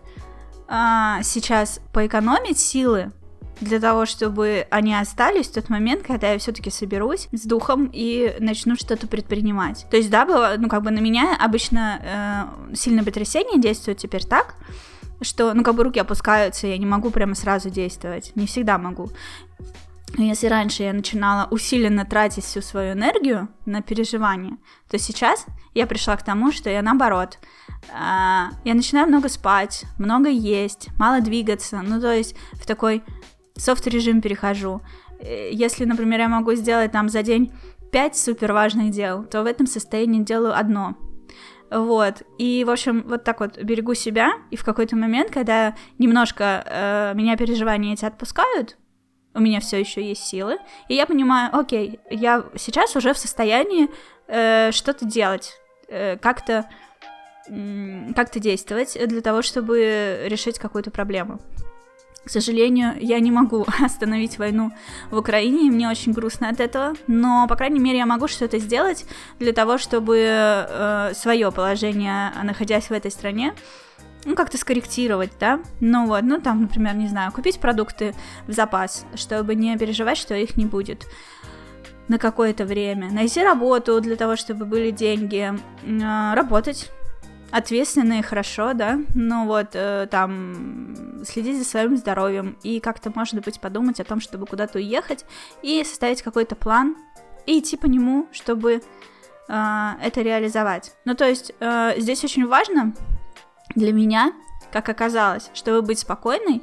а, сейчас поэкономить силы для того, чтобы они остались в тот момент, когда я все-таки соберусь с духом и начну что-то предпринимать. То есть, да, было, ну, как бы на меня обычно э, сильное потрясение действует теперь так, что, ну, как бы руки опускаются, я не могу прямо сразу действовать, не всегда могу. Но если раньше я начинала усиленно тратить всю свою энергию на переживание, то сейчас я пришла к тому, что я наоборот а, я начинаю много спать, много есть, мало двигаться, ну то есть в такой софт-режим перехожу. Э, если, например, я могу сделать там за день 5 супер важных дел, то в этом состоянии делаю одно. Вот, и, в общем, вот так вот берегу себя, и в какой-то момент, когда немножко э, меня переживания эти отпускают, у меня все еще есть силы, и я понимаю, окей, я сейчас уже в состоянии э, что-то делать, э, как-то как-то действовать для того, чтобы решить какую-то проблему. К сожалению, я не могу остановить войну в Украине, и мне очень грустно от этого, но, по крайней мере, я могу что-то сделать для того, чтобы э, свое положение, находясь в этой стране, ну, как-то скорректировать, да, ну вот, ну, там, например, не знаю, купить продукты в запас, чтобы не переживать, что их не будет на какое-то время, найти работу для того, чтобы были деньги, э, работать, ответственно и хорошо, да, но вот э, там следить за своим здоровьем и как-то, может быть, подумать о том, чтобы куда-то уехать и составить какой-то план и идти по нему, чтобы э, это реализовать. Ну, то есть э, здесь очень важно для меня, как оказалось, чтобы быть спокойной,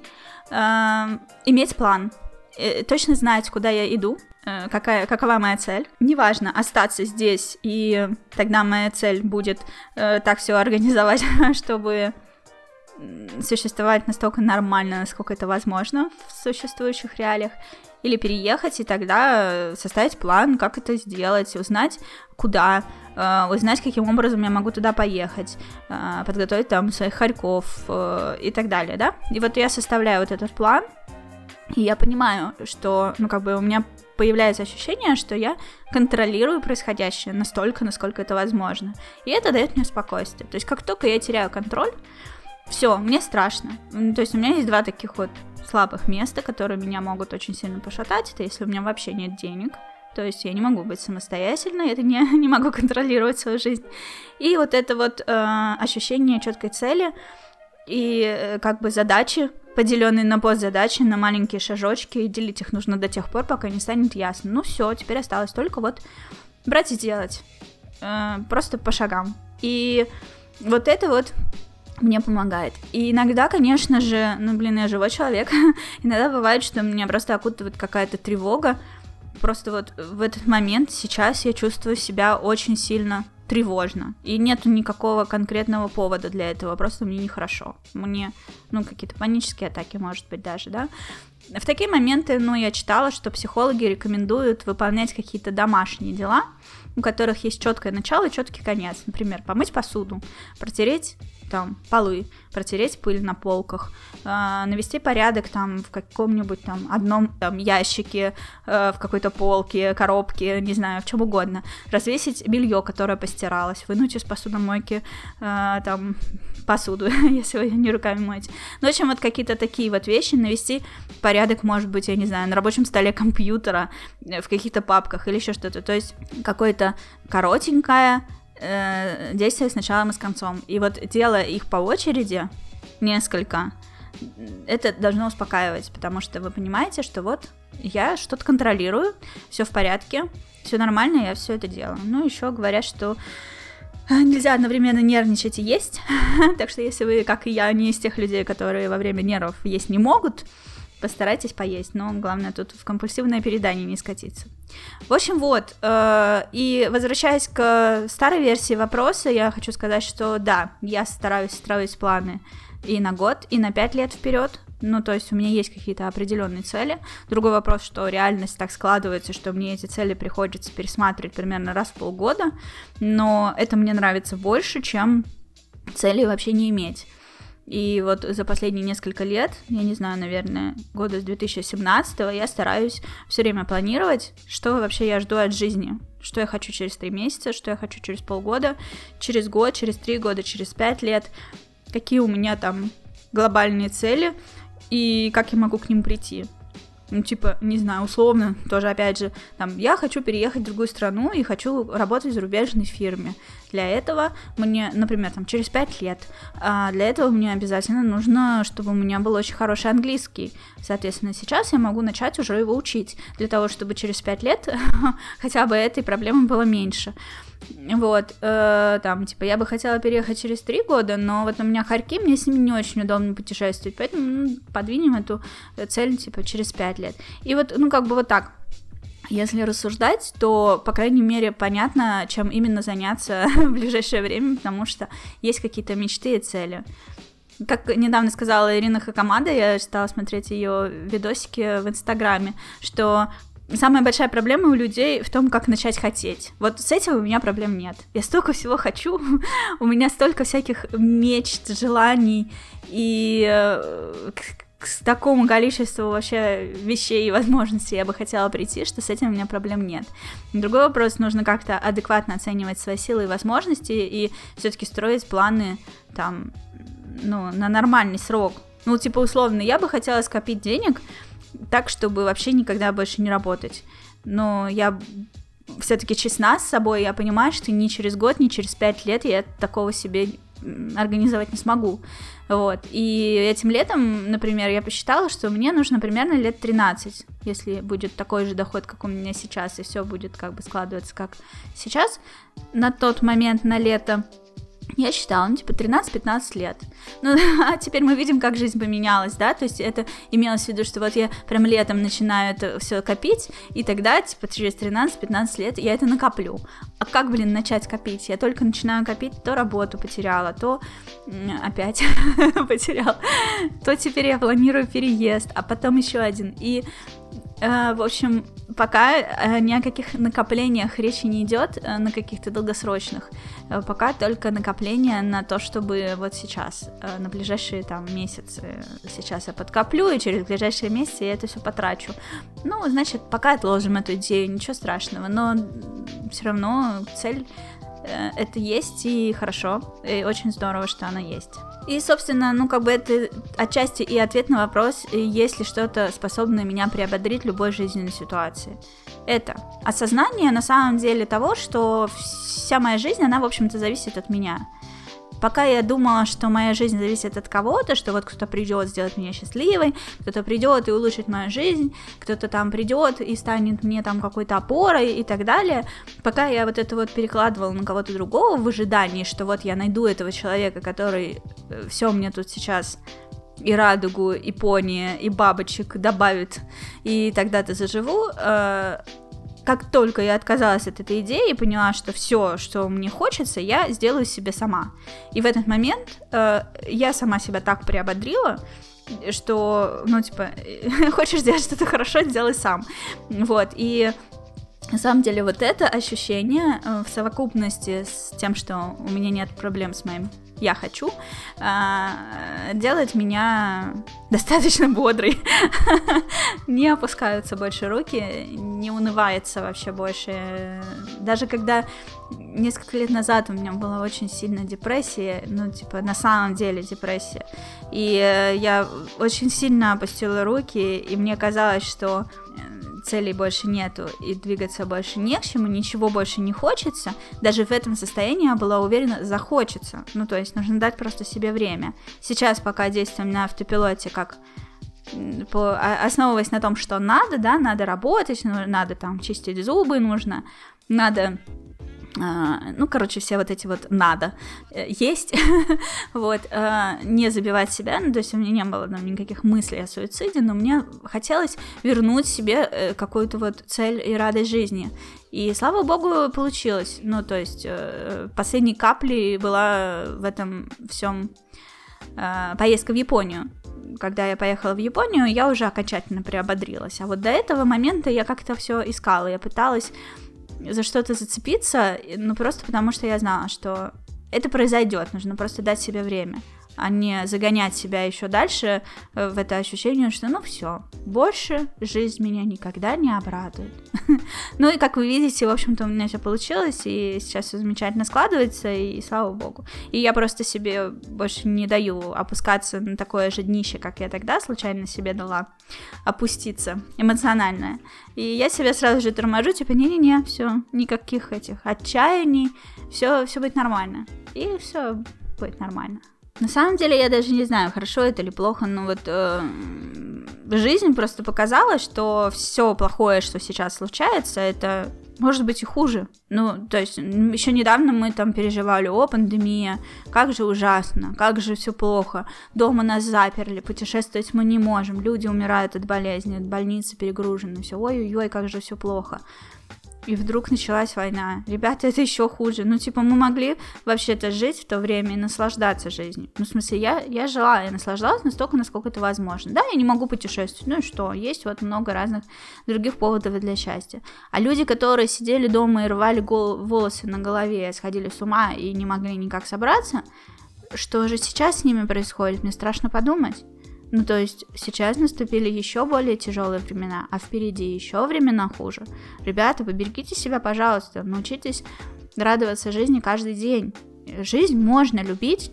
э, иметь план, э, точно знать, куда я иду, Э, какая, какова моя цель. Неважно, остаться здесь, и тогда моя цель будет э, так все организовать, чтобы существовать настолько нормально, насколько это возможно в существующих реалиях, или переехать и тогда составить план, как это сделать, узнать, куда, э, узнать, каким образом я могу туда поехать, э, подготовить там своих хорьков э, и так далее, да. И вот я составляю вот этот план, и я понимаю, что, ну, как бы у меня появляется ощущение, что я контролирую происходящее настолько, насколько это возможно. И это дает мне спокойствие. То есть как только я теряю контроль, все, мне страшно. То есть у меня есть два таких вот слабых места, которые меня могут очень сильно пошатать. Это если у меня вообще нет денег. То есть я не могу быть самостоятельной, это не, не могу контролировать свою жизнь. И вот это вот э, ощущение четкой цели и э, как бы задачи, поделенные на подзадачи, на маленькие шажочки, и делить их нужно до тех пор, пока не станет ясно. Ну все, теперь осталось только вот брать и делать. Э, просто по шагам. И вот это вот мне помогает. И иногда, конечно же, ну, блин, я живой человек, иногда бывает, что меня просто окутывает какая-то тревога, просто вот в этот момент сейчас я чувствую себя очень сильно тревожно. И нет никакого конкретного повода для этого, просто мне нехорошо. Мне, ну, какие-то панические атаки, может быть, даже, да. В такие моменты, ну, я читала, что психологи рекомендуют выполнять какие-то домашние дела, у которых есть четкое начало и четкий конец. Например, помыть посуду, протереть там полы, протереть пыль на полках, э, навести порядок там в каком-нибудь там одном там, ящике, э, в какой-то полке, коробке, не знаю, в чем угодно, развесить белье, которое постиралось, вынуть из посудомойки э, там посуду, если вы не руками моете. Ну, в общем, вот какие-то такие вот вещи, навести порядок, может быть, я не знаю, на рабочем столе компьютера, в каких-то папках или еще что-то. То есть какое-то коротенькое, э, действия с началом и с концом. И вот делая их по очереди, несколько, это должно успокаивать, потому что вы понимаете, что вот я что-то контролирую, все в порядке, все нормально, я все это делаю. Ну, еще говорят, что э, нельзя одновременно нервничать и есть. так что если вы, как и я, не из тех людей, которые во время нервов есть не могут, постарайтесь поесть, но главное тут в компульсивное передание не скатиться. В общем, вот, э, и возвращаясь к старой версии вопроса, я хочу сказать, что да, я стараюсь строить планы и на год, и на пять лет вперед, ну, то есть у меня есть какие-то определенные цели. Другой вопрос, что реальность так складывается, что мне эти цели приходится пересматривать примерно раз в полгода, но это мне нравится больше, чем цели вообще не иметь. И вот за последние несколько лет, я не знаю, наверное, года с 2017 я стараюсь все время планировать, что вообще я жду от жизни, что я хочу через три месяца, что я хочу через полгода, через год, через три года, через пять лет, какие у меня там глобальные цели и как я могу к ним прийти ну, типа, не знаю, условно, тоже, опять же, там, я хочу переехать в другую страну и хочу работать в зарубежной фирме. Для этого мне, например, там, через пять лет, а для этого мне обязательно нужно, чтобы у меня был очень хороший английский. Соответственно, сейчас я могу начать уже его учить, для того, чтобы через пять лет хотя бы этой проблемы было меньше. Вот, э, там, типа, я бы хотела переехать через три года, но вот у меня хорьки, мне с ними не очень удобно путешествовать, поэтому ну, подвинем эту цель, типа, через пять лет. И вот, ну, как бы вот так. Если рассуждать, то, по крайней мере, понятно, чем именно заняться в ближайшее время, потому что есть какие-то мечты и цели. Как недавно сказала Ирина Хакамада, я стала смотреть ее видосики в Инстаграме, что самая большая проблема у людей в том, как начать хотеть. Вот с этим у меня проблем нет. Я столько всего хочу, у меня столько всяких мечт, желаний, и э, к, к такому количеству вообще вещей и возможностей я бы хотела прийти, что с этим у меня проблем нет. Другой вопрос, нужно как-то адекватно оценивать свои силы и возможности и все-таки строить планы там, ну, на нормальный срок. Ну, типа, условно, я бы хотела скопить денег, так, чтобы вообще никогда больше не работать. Но я все-таки честна с собой, я понимаю, что ни через год, ни через пять лет я такого себе организовать не смогу. Вот. И этим летом, например, я посчитала, что мне нужно примерно лет 13, если будет такой же доход, как у меня сейчас, и все будет как бы складываться как сейчас. На тот момент, на лето я считала, ну, типа, 13-15 лет. Ну, а теперь мы видим, как жизнь поменялась, да, то есть это имелось в виду, что вот я прям летом начинаю это все копить, и тогда, типа, через 13-15 лет я это накоплю. А как, блин, начать копить? Я только начинаю копить, то работу потеряла, то опять потеряла, то теперь я планирую переезд, а потом еще один. И в общем, пока э, ни о каких накоплениях речи не идет, э, на каких-то долгосрочных. Пока только накопление на то, чтобы вот сейчас, на ближайшие там месяцы, сейчас я подкоплю, и через ближайшие месяцы я это все потрачу. Ну, значит, пока отложим эту идею, ничего страшного, но все равно цель это есть, и хорошо, и очень здорово, что она есть. И, собственно, ну, как бы это отчасти и ответ на вопрос, есть ли что-то способное меня приободрить в любой жизненной ситуации. Это осознание на самом деле того, что вся моя жизнь, она, в общем-то, зависит от меня. Пока я думала, что моя жизнь зависит от кого-то, что вот кто-то придет сделать меня счастливой, кто-то придет и улучшит мою жизнь, кто-то там придет и станет мне там какой-то опорой и так далее, пока я вот это вот перекладывала на кого-то другого в ожидании, что вот я найду этого человека, который э, все мне тут сейчас и радугу, и пони, и бабочек добавит, и тогда-то заживу, э, как только я отказалась от этой идеи и поняла, что все, что мне хочется, я сделаю себе сама. И в этот момент э, я сама себя так приободрила, что, ну, типа, хочешь сделать что-то хорошо, сделай сам. Вот, и на самом деле вот это ощущение э, в совокупности с тем, что у меня нет проблем с моим я хочу, а, делает меня достаточно бодрой. не опускаются больше руки, не унывается вообще больше. Даже когда несколько лет назад у меня была очень сильная депрессия, ну, типа, на самом деле депрессия, и э, я очень сильно опустила руки, и мне казалось, что целей больше нету и двигаться больше не к чему, ничего больше не хочется, даже в этом состоянии я была уверена, захочется. Ну, то есть нужно дать просто себе время. Сейчас пока действуем на автопилоте, как по, а, основываясь на том, что надо, да, надо работать, надо там чистить зубы, нужно, надо ну, короче, все вот эти вот надо э, есть, вот, а, не забивать себя, ну, то есть у меня не было там никаких мыслей о суициде, но мне хотелось вернуть себе э, какую-то вот цель и радость жизни, и слава богу, получилось, ну, то есть э, последней каплей была в этом всем а, поездка в Японию, когда я поехала в Японию, я уже окончательно приободрилась. А вот до этого момента я как-то все искала, я пыталась за что-то зацепиться, ну просто потому что я знала, что это произойдет, нужно просто дать себе время а не загонять себя еще дальше э, в это ощущение, что ну все, больше жизнь меня никогда не обрадует. ну и как вы видите, в общем-то у меня все получилось, и сейчас все замечательно складывается, и, слава богу. И я просто себе больше не даю опускаться на такое же днище, как я тогда случайно себе дала опуститься эмоциональное. И я себя сразу же торможу, типа, не-не-не, все, никаких этих отчаяний, все, все будет нормально. И все будет нормально. На самом деле я даже не знаю, хорошо это или плохо, но вот э, жизнь просто показала, что все плохое, что сейчас случается, это может быть и хуже. Ну, то есть, еще недавно мы там переживали, о, пандемия, как же ужасно, как же все плохо, дома нас заперли, путешествовать мы не можем, люди умирают от болезни, от больницы перегружены, все, ой-ой-ой, как же все плохо и вдруг началась война. Ребята, это еще хуже. Ну, типа, мы могли вообще-то жить в то время и наслаждаться жизнью. Ну, в смысле, я, я жила, я наслаждалась настолько, насколько это возможно. Да, я не могу путешествовать, ну и что? Есть вот много разных других поводов для счастья. А люди, которые сидели дома и рвали гол- волосы на голове, сходили с ума и не могли никак собраться, что же сейчас с ними происходит, мне страшно подумать. Ну, то есть сейчас наступили еще более тяжелые времена, а впереди еще времена хуже. Ребята, поберегите себя, пожалуйста, научитесь радоваться жизни каждый день. Жизнь можно любить,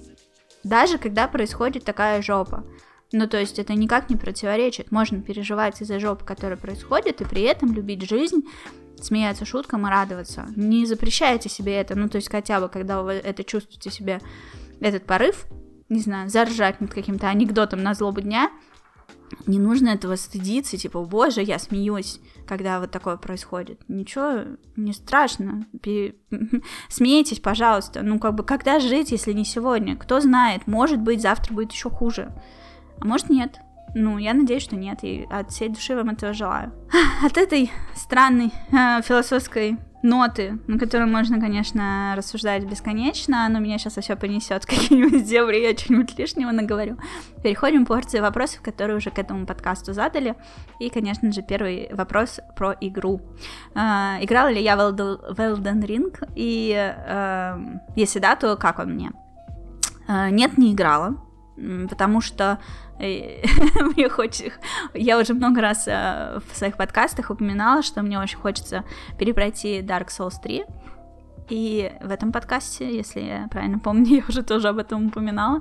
даже когда происходит такая жопа. Ну, то есть это никак не противоречит. Можно переживать из-за жопы, которая происходит, и при этом любить жизнь, смеяться шуткам и радоваться. Не запрещайте себе это, ну, то есть хотя бы, когда вы это чувствуете себе, этот порыв, не знаю, заржать над каким-то анекдотом на злобу дня, не нужно этого стыдиться, типа, боже, я смеюсь, когда вот такое происходит. Ничего не страшно. Пере... Смейтесь, пожалуйста. Ну, как бы, когда жить, если не сегодня? Кто знает, может быть, завтра будет еще хуже. А может, нет. Ну, я надеюсь, что нет, и от всей души вам этого желаю. От этой странной э, философской ноты, на которые можно, конечно, рассуждать бесконечно, но меня сейчас все понесет какие-нибудь дебри, я что-нибудь лишнего наговорю. Переходим к порции вопросов, которые уже к этому подкасту задали. И, конечно же, первый вопрос про игру. Э, играла ли я в Elden Ring? И э, если да, то как он мне? Э, нет, не играла, потому что мне хочется... Я уже много раз э, в своих подкастах упоминала, что мне очень хочется перепройти Dark Souls 3. И в этом подкасте, если я правильно помню, я уже тоже об этом упоминала,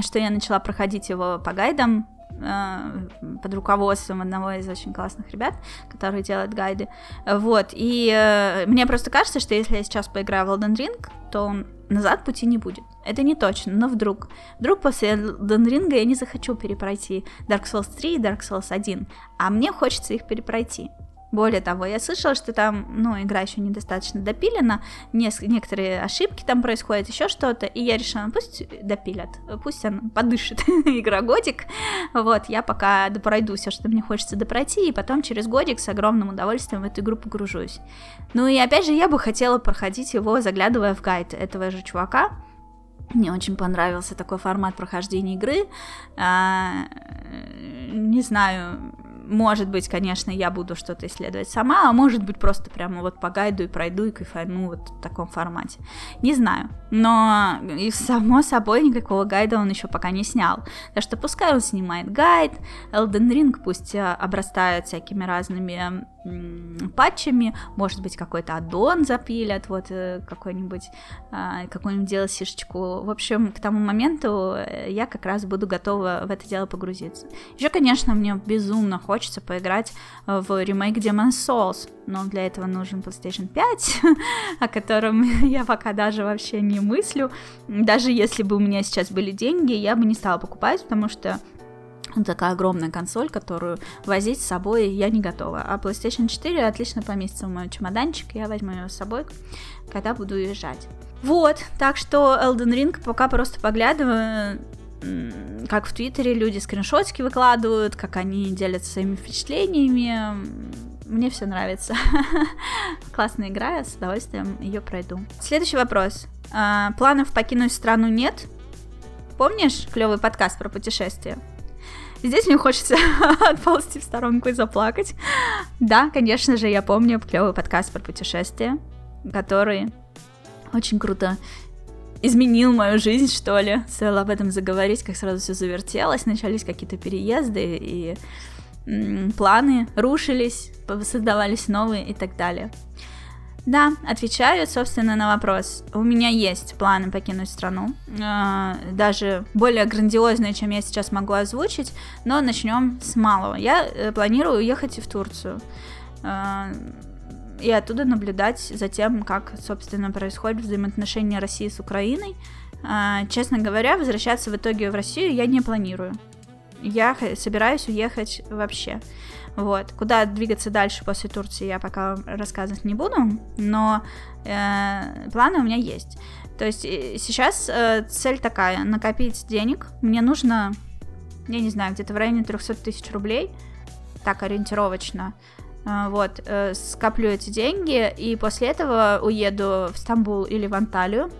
что я начала проходить его по гайдам, э, под руководством одного из очень классных ребят, которые делают гайды. Вот, и э, мне просто кажется, что если я сейчас поиграю в Elden Ring, то назад пути не будет. Это не точно, но вдруг. Вдруг после Elden Ring я не захочу перепройти Dark Souls 3 и Dark Souls 1, а мне хочется их перепройти. Более того, я слышала, что там, ну, игра еще недостаточно допилена, неск- некоторые ошибки там происходят, еще что-то, и я решила, ну, пусть допилят, пусть она подышит игра годик, вот, я пока пройду все, что мне хочется допройти, и потом через годик с огромным удовольствием в эту игру погружусь. Ну и опять же, я бы хотела проходить его, заглядывая в гайд этого же чувака, мне очень понравился такой формат прохождения игры. А, не знаю, может быть, конечно, я буду что-то исследовать сама, а может быть, просто прямо вот по гайду и пройду и кайфану вот в таком формате. Не знаю. Но, и само собой, никакого гайда он еще пока не снял. Так что пускай он снимает гайд, Elden Ring пусть э, обрастает всякими разными патчами, может быть, какой-то аддон запилят, вот э, какой-нибудь, а, какую-нибудь DLC-шечку. В общем, к тому моменту э, я как раз буду готова в это дело погрузиться. Еще, конечно, мне безумно хочется поиграть в ремейк Demon's Souls, но для этого нужен PlayStation 5, о котором я пока даже вообще не мыслю. Даже если бы у меня сейчас были деньги, я бы не стала покупать, потому что такая огромная консоль, которую возить с собой я не готова. А PlayStation 4 отлично поместится в мой чемоданчик, я возьму ее с собой, когда буду уезжать. Вот, так что Elden Ring пока просто поглядываю, как в Твиттере люди скриншотики выкладывают, как они делятся своими впечатлениями. Мне все нравится. Классная игра, я с удовольствием ее пройду. Следующий вопрос. А, планов покинуть страну нет? Помнишь клевый подкаст про путешествия? Здесь мне хочется отползти в сторонку и заплакать. Да, конечно же, я помню клевый подкаст про путешествия, который очень круто изменил мою жизнь, что ли. Стоило об этом заговорить, как сразу все завертелось, начались какие-то переезды, и планы рушились, создавались новые и так далее. Да, отвечаю, собственно, на вопрос. У меня есть планы покинуть страну, э, даже более грандиозные, чем я сейчас могу озвучить, но начнем с малого. Я э, планирую уехать в Турцию э, и оттуда наблюдать за тем, как, собственно, происходит взаимоотношения России с Украиной. Честно говоря, возвращаться в итоге в Россию я не планирую. Я собираюсь уехать вообще. Вот. Куда двигаться дальше после Турции, я пока рассказывать не буду, но э, планы у меня есть. То есть э, сейчас э, цель такая, накопить денег. Мне нужно, я не знаю, где-то в районе 300 тысяч рублей, так ориентировочно. Э, вот, э, скоплю эти деньги, и после этого уеду в Стамбул или в Анталию.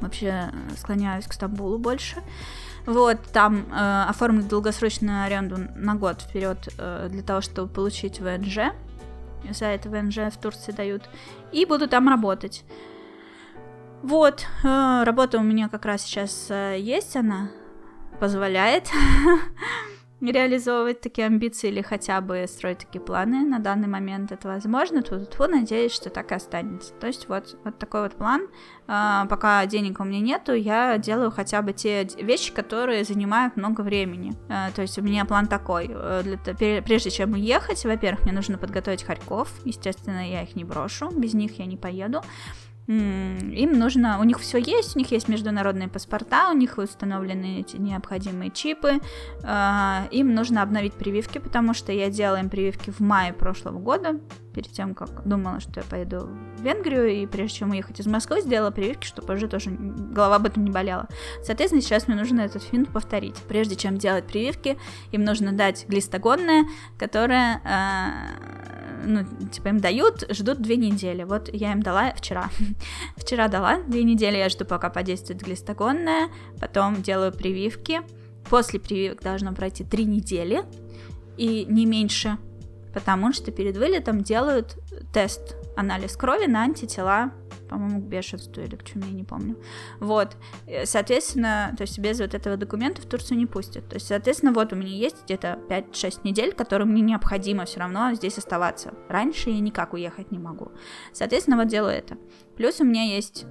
Вообще э, склоняюсь к Стамбулу больше. Вот, там э, оформлю долгосрочную аренду на год вперед э, для того, чтобы получить ВНЖ. За это ВНЖ в Турции дают. И буду там работать. Вот, э, работа у меня как раз сейчас э, есть, она позволяет реализовывать такие амбиции или хотя бы строить такие планы. На данный момент это возможно. Тут, тут надеюсь, что так и останется. То есть вот, вот такой вот план. А, пока денег у меня нету, я делаю хотя бы те вещи, которые занимают много времени. А, то есть у меня план такой. Э, для, прежде чем уехать, во-первых, мне нужно подготовить Харьков. Естественно, я их не брошу. Без них я не поеду. Им нужно, у них все есть, у них есть международные паспорта, у них установлены эти необходимые чипы, а, им нужно обновить прививки, потому что я делала им прививки в мае прошлого года, перед тем, как думала, что я поеду в Венгрию, и прежде чем уехать из Москвы, сделала прививки, чтобы уже тоже голова об этом не болела. Соответственно, сейчас мне нужно этот финт повторить. Прежде чем делать прививки, им нужно дать глистогонное, которое э, ну, типа им дают, ждут две недели. Вот я им дала вчера. вчера дала, две недели я жду, пока подействует глистогонная, потом делаю прививки. После прививок должно пройти три недели и не меньше, потому что перед вылетом делают тест, анализ крови на антитела по-моему, к бешенству или к чуме, не помню. Вот, соответственно, то есть без вот этого документа в Турцию не пустят. То есть, соответственно, вот у меня есть где-то 5-6 недель, которые мне необходимо все равно здесь оставаться. Раньше я никак уехать не могу. Соответственно, вот делаю это. Плюс у меня есть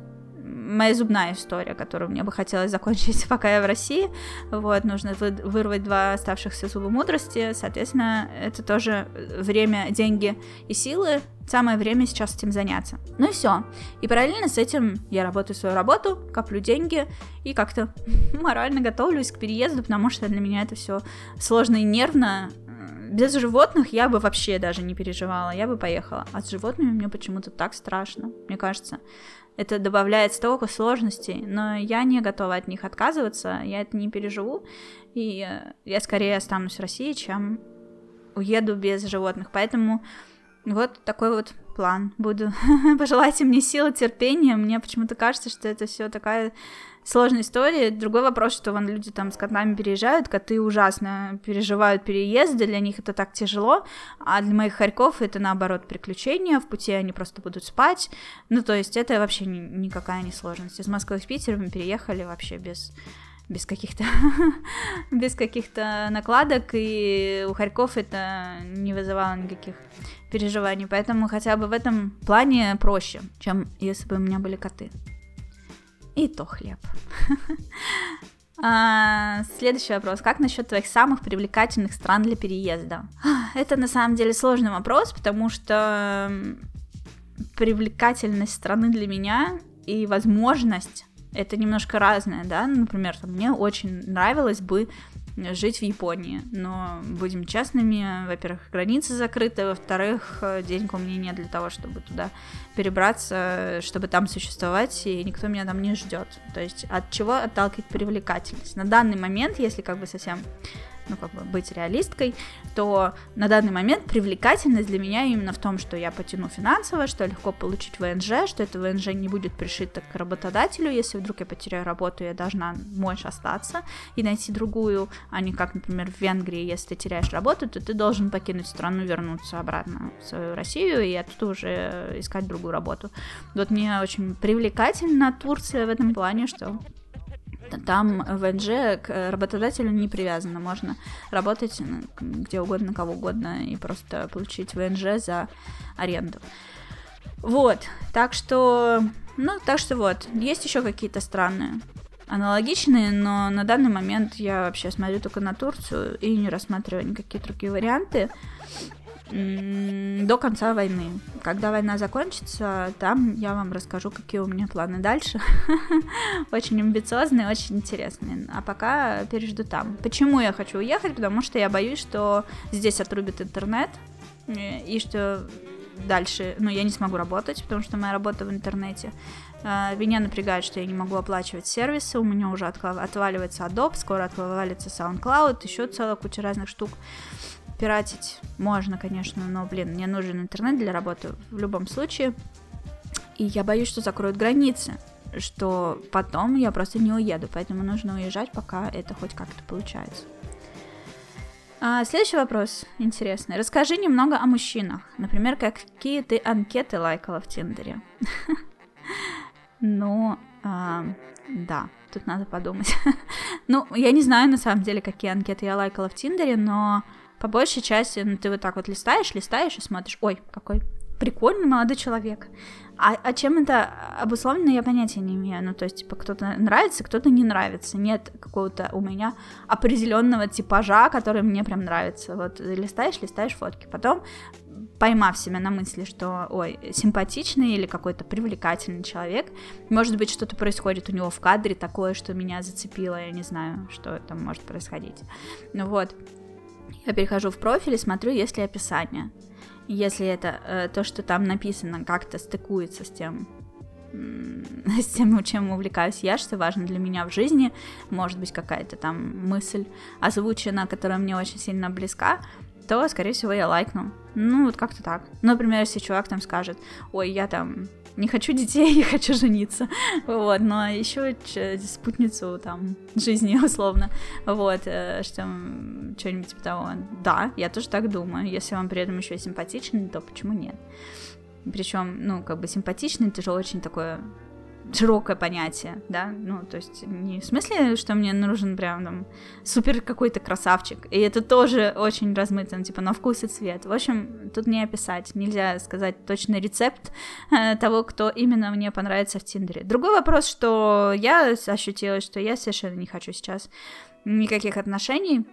моя зубная история, которую мне бы хотелось закончить, пока я в России. Вот, нужно вы, вырвать два оставшихся зуба мудрости. Соответственно, это тоже время, деньги и силы. Самое время сейчас этим заняться. Ну и все. И параллельно с этим я работаю свою работу, коплю деньги и как-то морально готовлюсь к переезду, потому что для меня это все сложно и нервно без животных я бы вообще даже не переживала, я бы поехала. А с животными мне почему-то так страшно, мне кажется. Это добавляет столько сложностей, но я не готова от них отказываться, я это не переживу, и э, я скорее останусь в России, чем уеду без животных. Поэтому вот такой вот план. Буду. Пожелайте мне силы, терпения. Мне почему-то кажется, что это все такая сложная история. Другой вопрос, что вон люди там с котами переезжают, коты ужасно переживают переезды, для них это так тяжело, а для моих хорьков это наоборот приключения, в пути они просто будут спать. Ну, то есть это вообще ни, никакая не сложность. Из Москвы в Питер мы переехали вообще без без каких-то без каких-то накладок, и у хорьков это не вызывало никаких переживаний, поэтому хотя бы в этом плане проще, чем если бы у меня были коты и то хлеб. А, следующий вопрос. Как насчет твоих самых привлекательных стран для переезда? Это на самом деле сложный вопрос, потому что привлекательность страны для меня и возможность это немножко разное, да, например, мне очень нравилось бы жить в Японии. Но будем честными, во-первых, границы закрыты, во-вторых, денег у меня нет для того, чтобы туда перебраться, чтобы там существовать, и никто меня там не ждет. То есть от чего отталкивает привлекательность? На данный момент, если как бы совсем ну, как бы быть реалисткой, то на данный момент привлекательность для меня именно в том, что я потяну финансово, что легко получить ВНЖ, что это ВНЖ не будет пришито к работодателю, если вдруг я потеряю работу, я должна можешь остаться и найти другую, а не как, например, в Венгрии, если ты теряешь работу, то ты должен покинуть страну, вернуться обратно в свою Россию и оттуда уже искать другую работу. Вот мне очень привлекательна Турция в этом плане, что там ВНЖ к работодателю не привязано. Можно работать где угодно, кого угодно и просто получить ВНЖ за аренду. Вот, так что, ну, так что вот, есть еще какие-то страны аналогичные, но на данный момент я вообще смотрю только на Турцию и не рассматриваю никакие другие варианты до конца войны. Когда война закончится, там я вам расскажу, какие у меня планы дальше. очень амбициозные, очень интересные. А пока пережду там. Почему я хочу уехать? Потому что я боюсь, что здесь отрубит интернет, и что дальше, ну, я не смогу работать, потому что моя работа в интернете. А, меня напрягает, что я не могу оплачивать сервисы, у меня уже отваливается Adobe, скоро отвалится SoundCloud, еще целая куча разных штук. Пиратить можно, конечно, но, блин, мне нужен интернет для работы в любом случае. И я боюсь, что закроют границы, что потом я просто не уеду, поэтому нужно уезжать, пока это хоть как-то получается. А, следующий вопрос интересный. Расскажи немного о мужчинах. Например, какие ты анкеты лайкала в Тиндере? Ну, да, тут надо подумать. ну, я не знаю, на самом деле, какие анкеты я лайкала в Тиндере, но по большей части, ну, ты вот так вот листаешь, листаешь и смотришь, ой, какой прикольный молодой человек. А, а чем это обусловлено, я понятия не имею. Ну, то есть, типа, кто-то нравится, кто-то не нравится. Нет какого-то у меня определенного типажа, который мне прям нравится. Вот листаешь, листаешь фотки. Потом поймав себя на мысли, что, ой, симпатичный или какой-то привлекательный человек, может быть, что-то происходит у него в кадре такое, что меня зацепило, я не знаю, что там может происходить. Ну вот, я перехожу в профиль и смотрю, есть ли описание. Если это э, то, что там написано, как-то стыкуется с тем, с тем, чем увлекаюсь я, что важно для меня в жизни, может быть, какая-то там мысль озвучена, которая мне очень сильно близка, то, скорее всего, я лайкну. Ну, вот как-то так. Например, если чувак там скажет, ой, я там не хочу детей, не хочу жениться, вот, но еще спутницу там жизни условно, вот, э, что что-нибудь типа того. Да, я тоже так думаю. Если он при этом еще симпатичный, то почему нет? Причем, ну, как бы симпатичный, это же очень такое широкое понятие, да, ну, то есть не в смысле, что мне нужен прям там супер какой-то красавчик, и это тоже очень размыто, ну, типа на вкус и цвет. В общем, тут не описать, нельзя сказать точный рецепт э, того, кто именно мне понравится в Тиндере. Другой вопрос, что я ощутила, что я совершенно не хочу сейчас никаких отношений,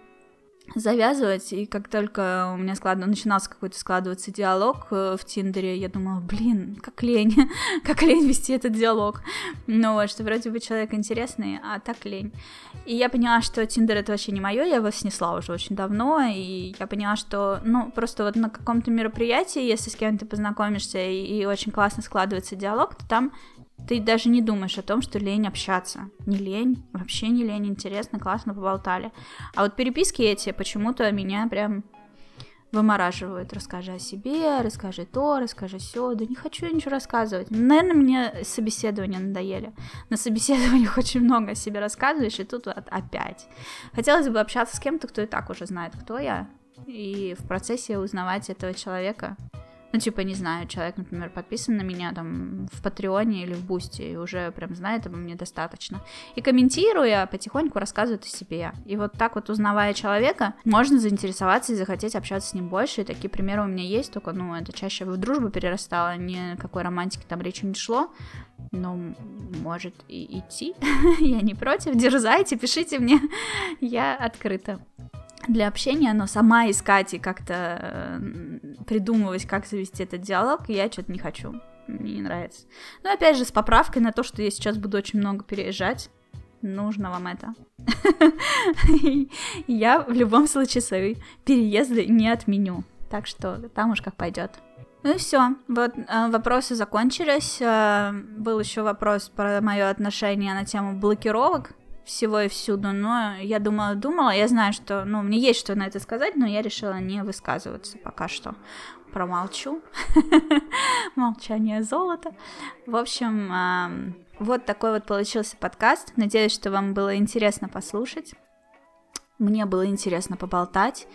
завязывать, и как только у меня склад... начинался какой-то складываться диалог э, в Тиндере, я думала, блин, как лень, как лень вести этот диалог. Ну вот, что вроде бы человек интересный, а так лень. И я поняла, что Тиндер это вообще не мое, я его снесла уже очень давно, и я поняла, что, ну, просто вот на каком-то мероприятии, если с кем-то познакомишься и, и очень классно складывается диалог, то там ты даже не думаешь о том, что лень общаться. Не лень, вообще не лень, интересно, классно поболтали. А вот переписки эти почему-то меня прям вымораживают. Расскажи о себе, расскажи то, расскажи все. Да не хочу я ничего рассказывать. Наверное, мне собеседования надоели. На собеседованиях очень много о себе рассказываешь, и тут опять. Хотелось бы общаться с кем-то, кто и так уже знает, кто я, и в процессе узнавать этого человека ну, типа, не знаю, человек, например, подписан на меня там в Патреоне или в Boosty, и уже прям знает обо мне достаточно. И комментируя, потихоньку рассказывает о себе. И вот так вот, узнавая человека, можно заинтересоваться и захотеть общаться с ним больше. И такие примеры у меня есть, только, ну, это чаще в дружбу перерастало, никакой романтики там речи не шло. Ну, может и идти. Я не против. Дерзайте, пишите мне. Я открыта для общения, но сама искать и как-то э, придумывать, как завести этот диалог, я что-то не хочу. Мне не нравится. Но опять же, с поправкой на то, что я сейчас буду очень много переезжать. Нужно вам это. Я в любом случае свои переезды не отменю. Так что там уж как пойдет. Ну и все. Вот э, вопросы закончились. Э, был еще вопрос про мое отношение на тему блокировок всего и всюду, но я думала, думала, я знаю, что, ну, мне есть что на это сказать, но я решила не высказываться пока что. Промолчу. Молчание золото. В общем, вот такой вот получился подкаст. Надеюсь, что вам было интересно послушать. Мне было интересно поболтать.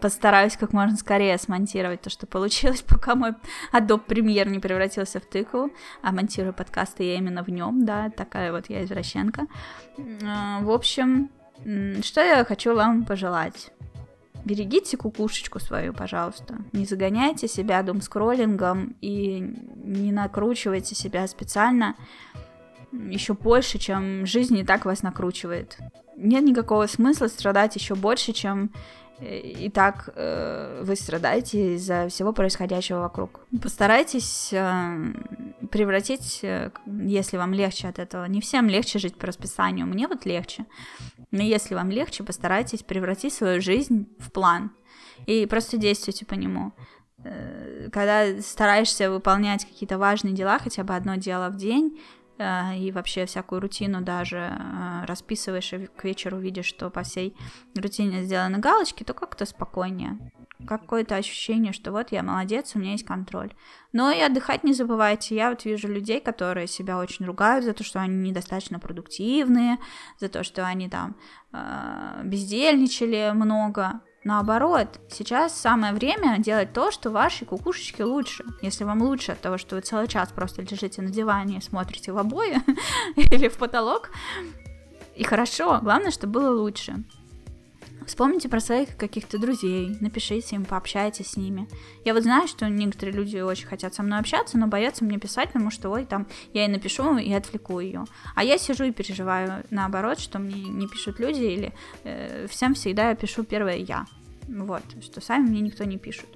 Постараюсь как можно скорее смонтировать то, что получилось, пока мой Adobe Premiere не превратился в тыкву, а монтирую подкасты я именно в нем, да, такая вот я извращенка. А, в общем, что я хочу вам пожелать? Берегите кукушечку свою, пожалуйста. Не загоняйте себя дум-скроллингом и не накручивайте себя специально еще больше, чем жизнь и так вас накручивает. Нет никакого смысла страдать еще больше, чем и так э, вы страдаете из-за всего происходящего вокруг. Постарайтесь э, превратить, э, если вам легче от этого, не всем легче жить по расписанию, мне вот легче, но если вам легче, постарайтесь превратить свою жизнь в план и просто действуйте по нему. Когда стараешься выполнять какие-то важные дела, хотя бы одно дело в день, и вообще всякую рутину даже э, расписываешь, и к вечеру видишь, что по всей рутине сделаны галочки, то как-то спокойнее. Какое-то ощущение, что вот я молодец, у меня есть контроль. Но и отдыхать не забывайте. Я вот вижу людей, которые себя очень ругают за то, что они недостаточно продуктивные, за то, что они там э, бездельничали много. Наоборот, сейчас самое время делать то, что вашей кукушечке лучше. Если вам лучше от того, что вы целый час просто лежите на диване и смотрите в обои или в потолок, и хорошо, главное, чтобы было лучше. Вспомните про своих каких-то друзей, напишите им, пообщайтесь с ними. Я вот знаю, что некоторые люди очень хотят со мной общаться, но боятся мне писать, потому что, ой, там, я ей напишу и отвлеку ее. А я сижу и переживаю наоборот, что мне не пишут люди, или э, всем всегда я пишу первое я. Вот, что сами мне никто не пишет.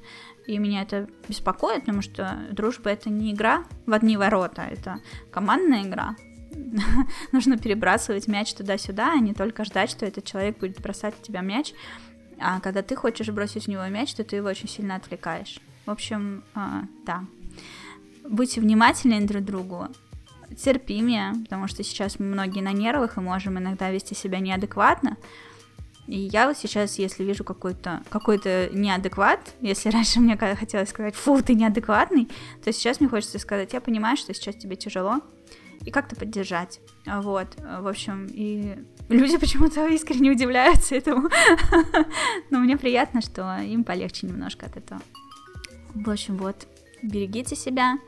И меня это беспокоит, потому что дружба это не игра в одни ворота, это командная игра. Нужно перебрасывать мяч туда-сюда, а не только ждать, что этот человек будет бросать в тебя мяч. А когда ты хочешь бросить в него мяч, то ты его очень сильно отвлекаешь. В общем, э, да. Будьте внимательны друг к другу, терпимее, потому что сейчас мы многие на нервах и можем иногда вести себя неадекватно. И я вот сейчас, если вижу какой-то какой неадекват, если раньше мне хотелось сказать, фу, ты неадекватный, то сейчас мне хочется сказать, я понимаю, что сейчас тебе тяжело, и как-то поддержать. Вот, в общем, и люди почему-то искренне удивляются этому. Но мне приятно, что им полегче немножко от этого. В общем, вот, берегите себя,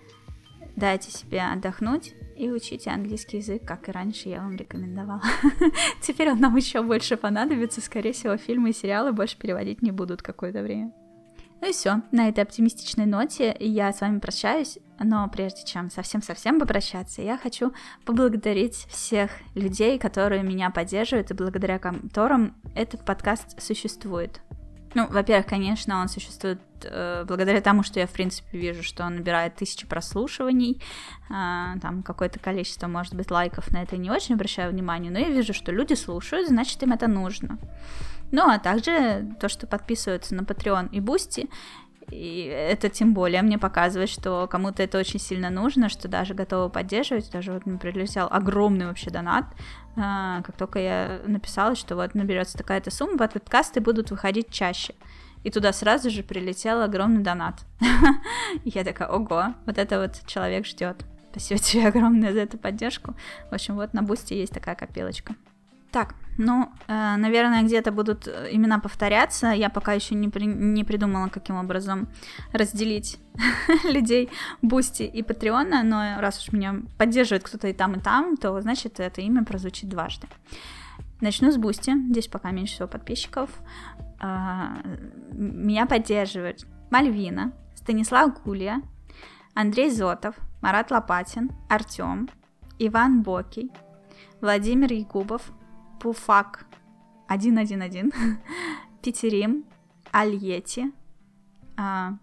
дайте себе отдохнуть и учите английский язык, как и раньше я вам рекомендовала. Теперь он нам еще больше понадобится, скорее всего, фильмы и сериалы больше переводить не будут какое-то время. Ну и все. На этой оптимистичной ноте я с вами прощаюсь. Но прежде чем совсем-совсем попрощаться, я хочу поблагодарить всех людей, которые меня поддерживают и благодаря которым этот подкаст существует. Ну, во-первых, конечно, он существует э, благодаря тому, что я, в принципе, вижу, что он набирает тысячи прослушиваний, э, там какое-то количество, может быть, лайков на это не очень обращаю внимания, но я вижу, что люди слушают, значит, им это нужно. Ну, а также то, что подписываются на Patreon и Boosty, и это тем более мне показывает, что кому-то это очень сильно нужно, что даже готовы поддерживать. Даже вот мне прилетел огромный вообще донат, а, как только я написала, что вот наберется такая-то сумма, подкасты будут выходить чаще. И туда сразу же прилетел огромный донат. Я такая, ого, вот это вот человек ждет. Спасибо тебе огромное за эту поддержку. В общем, вот на Boosty есть такая копилочка. Так, ну, э, наверное, где-то будут э, имена повторяться. Я пока еще не, при, не придумала, каким образом разделить людей Boosty и Patreon а, но раз уж меня поддерживает кто-то и там, и там, то значит это имя прозвучит дважды. Начну с Boosty. Здесь пока меньше всего подписчиков. Э, меня поддерживают Мальвина, Станислав Гулия, Андрей Зотов, Марат Лопатин, Артем, Иван Бокий, Владимир Якубов, Пуфак 111, Петерим, Альети, а,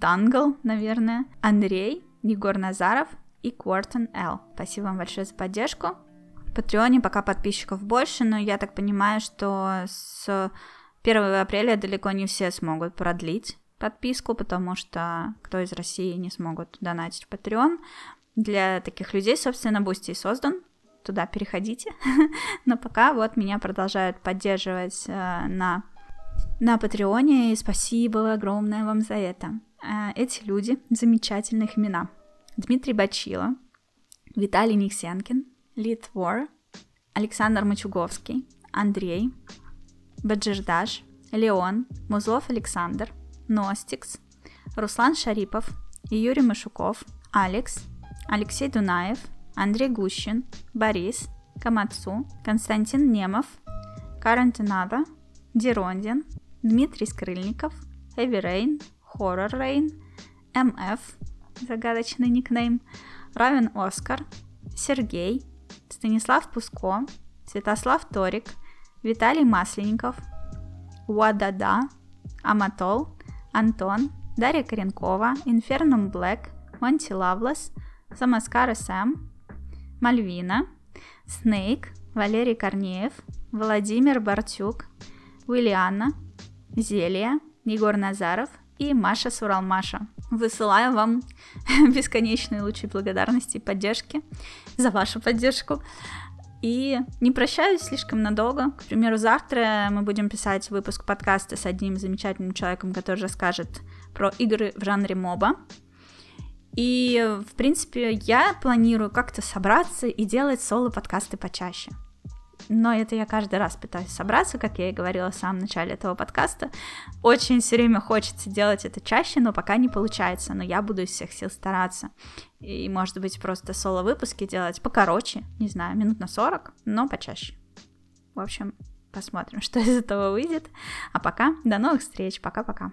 Тангл, наверное, Андрей, Егор Назаров и Квартон Л. Спасибо вам большое за поддержку. В Patreon е пока подписчиков больше, но я так понимаю, что с 1 апреля далеко не все смогут продлить подписку, потому что кто из России не смогут донатить в Patreon. Для таких людей, собственно, Boosty создан, туда переходите. Но пока вот меня продолжают поддерживать э, на, на Patreon е, и спасибо огромное вам за это. Э, эти люди, замечательных имена. Дмитрий Бачило, Виталий Никсенкин, Лит Вор, Александр Мачуговский, Андрей, Баджирдаш, Леон, Музлов Александр, Ностикс, Руслан Шарипов, Юрий Машуков, Алекс, Алексей Дунаев – Андрей Гущин, Борис, Камацу, Константин Немов, Карантинада, Дерондин, Дмитрий Скрыльников, Эви Рейн, Хоррор Рейн, МФ, загадочный никнейм, Равен Оскар, Сергей, Станислав Пуско, Святослав Торик, Виталий Масленников, Уадада, Аматол, Антон, Дарья Коренкова, Инфернум Блэк, Монти Лавлес, Самаскара Сэм, Мальвина, Снейк, Валерий Корнеев, Владимир Бартюк, Уильяна, Зелия, Егор Назаров и Маша Суралмаша. Высылаю вам бесконечные лучи благодарности и поддержки за вашу поддержку. И не прощаюсь слишком надолго. К примеру, завтра мы будем писать выпуск подкаста с одним замечательным человеком, который расскажет про игры в жанре моба. И, в принципе, я планирую как-то собраться и делать соло-подкасты почаще. Но это я каждый раз пытаюсь собраться, как я и говорила в самом начале этого подкаста. Очень все время хочется делать это чаще, но пока не получается. Но я буду из всех сил стараться. И, может быть, просто соло-выпуски делать покороче, не знаю, минут на 40, но почаще. В общем, посмотрим, что из этого выйдет. А пока, до новых встреч, пока-пока.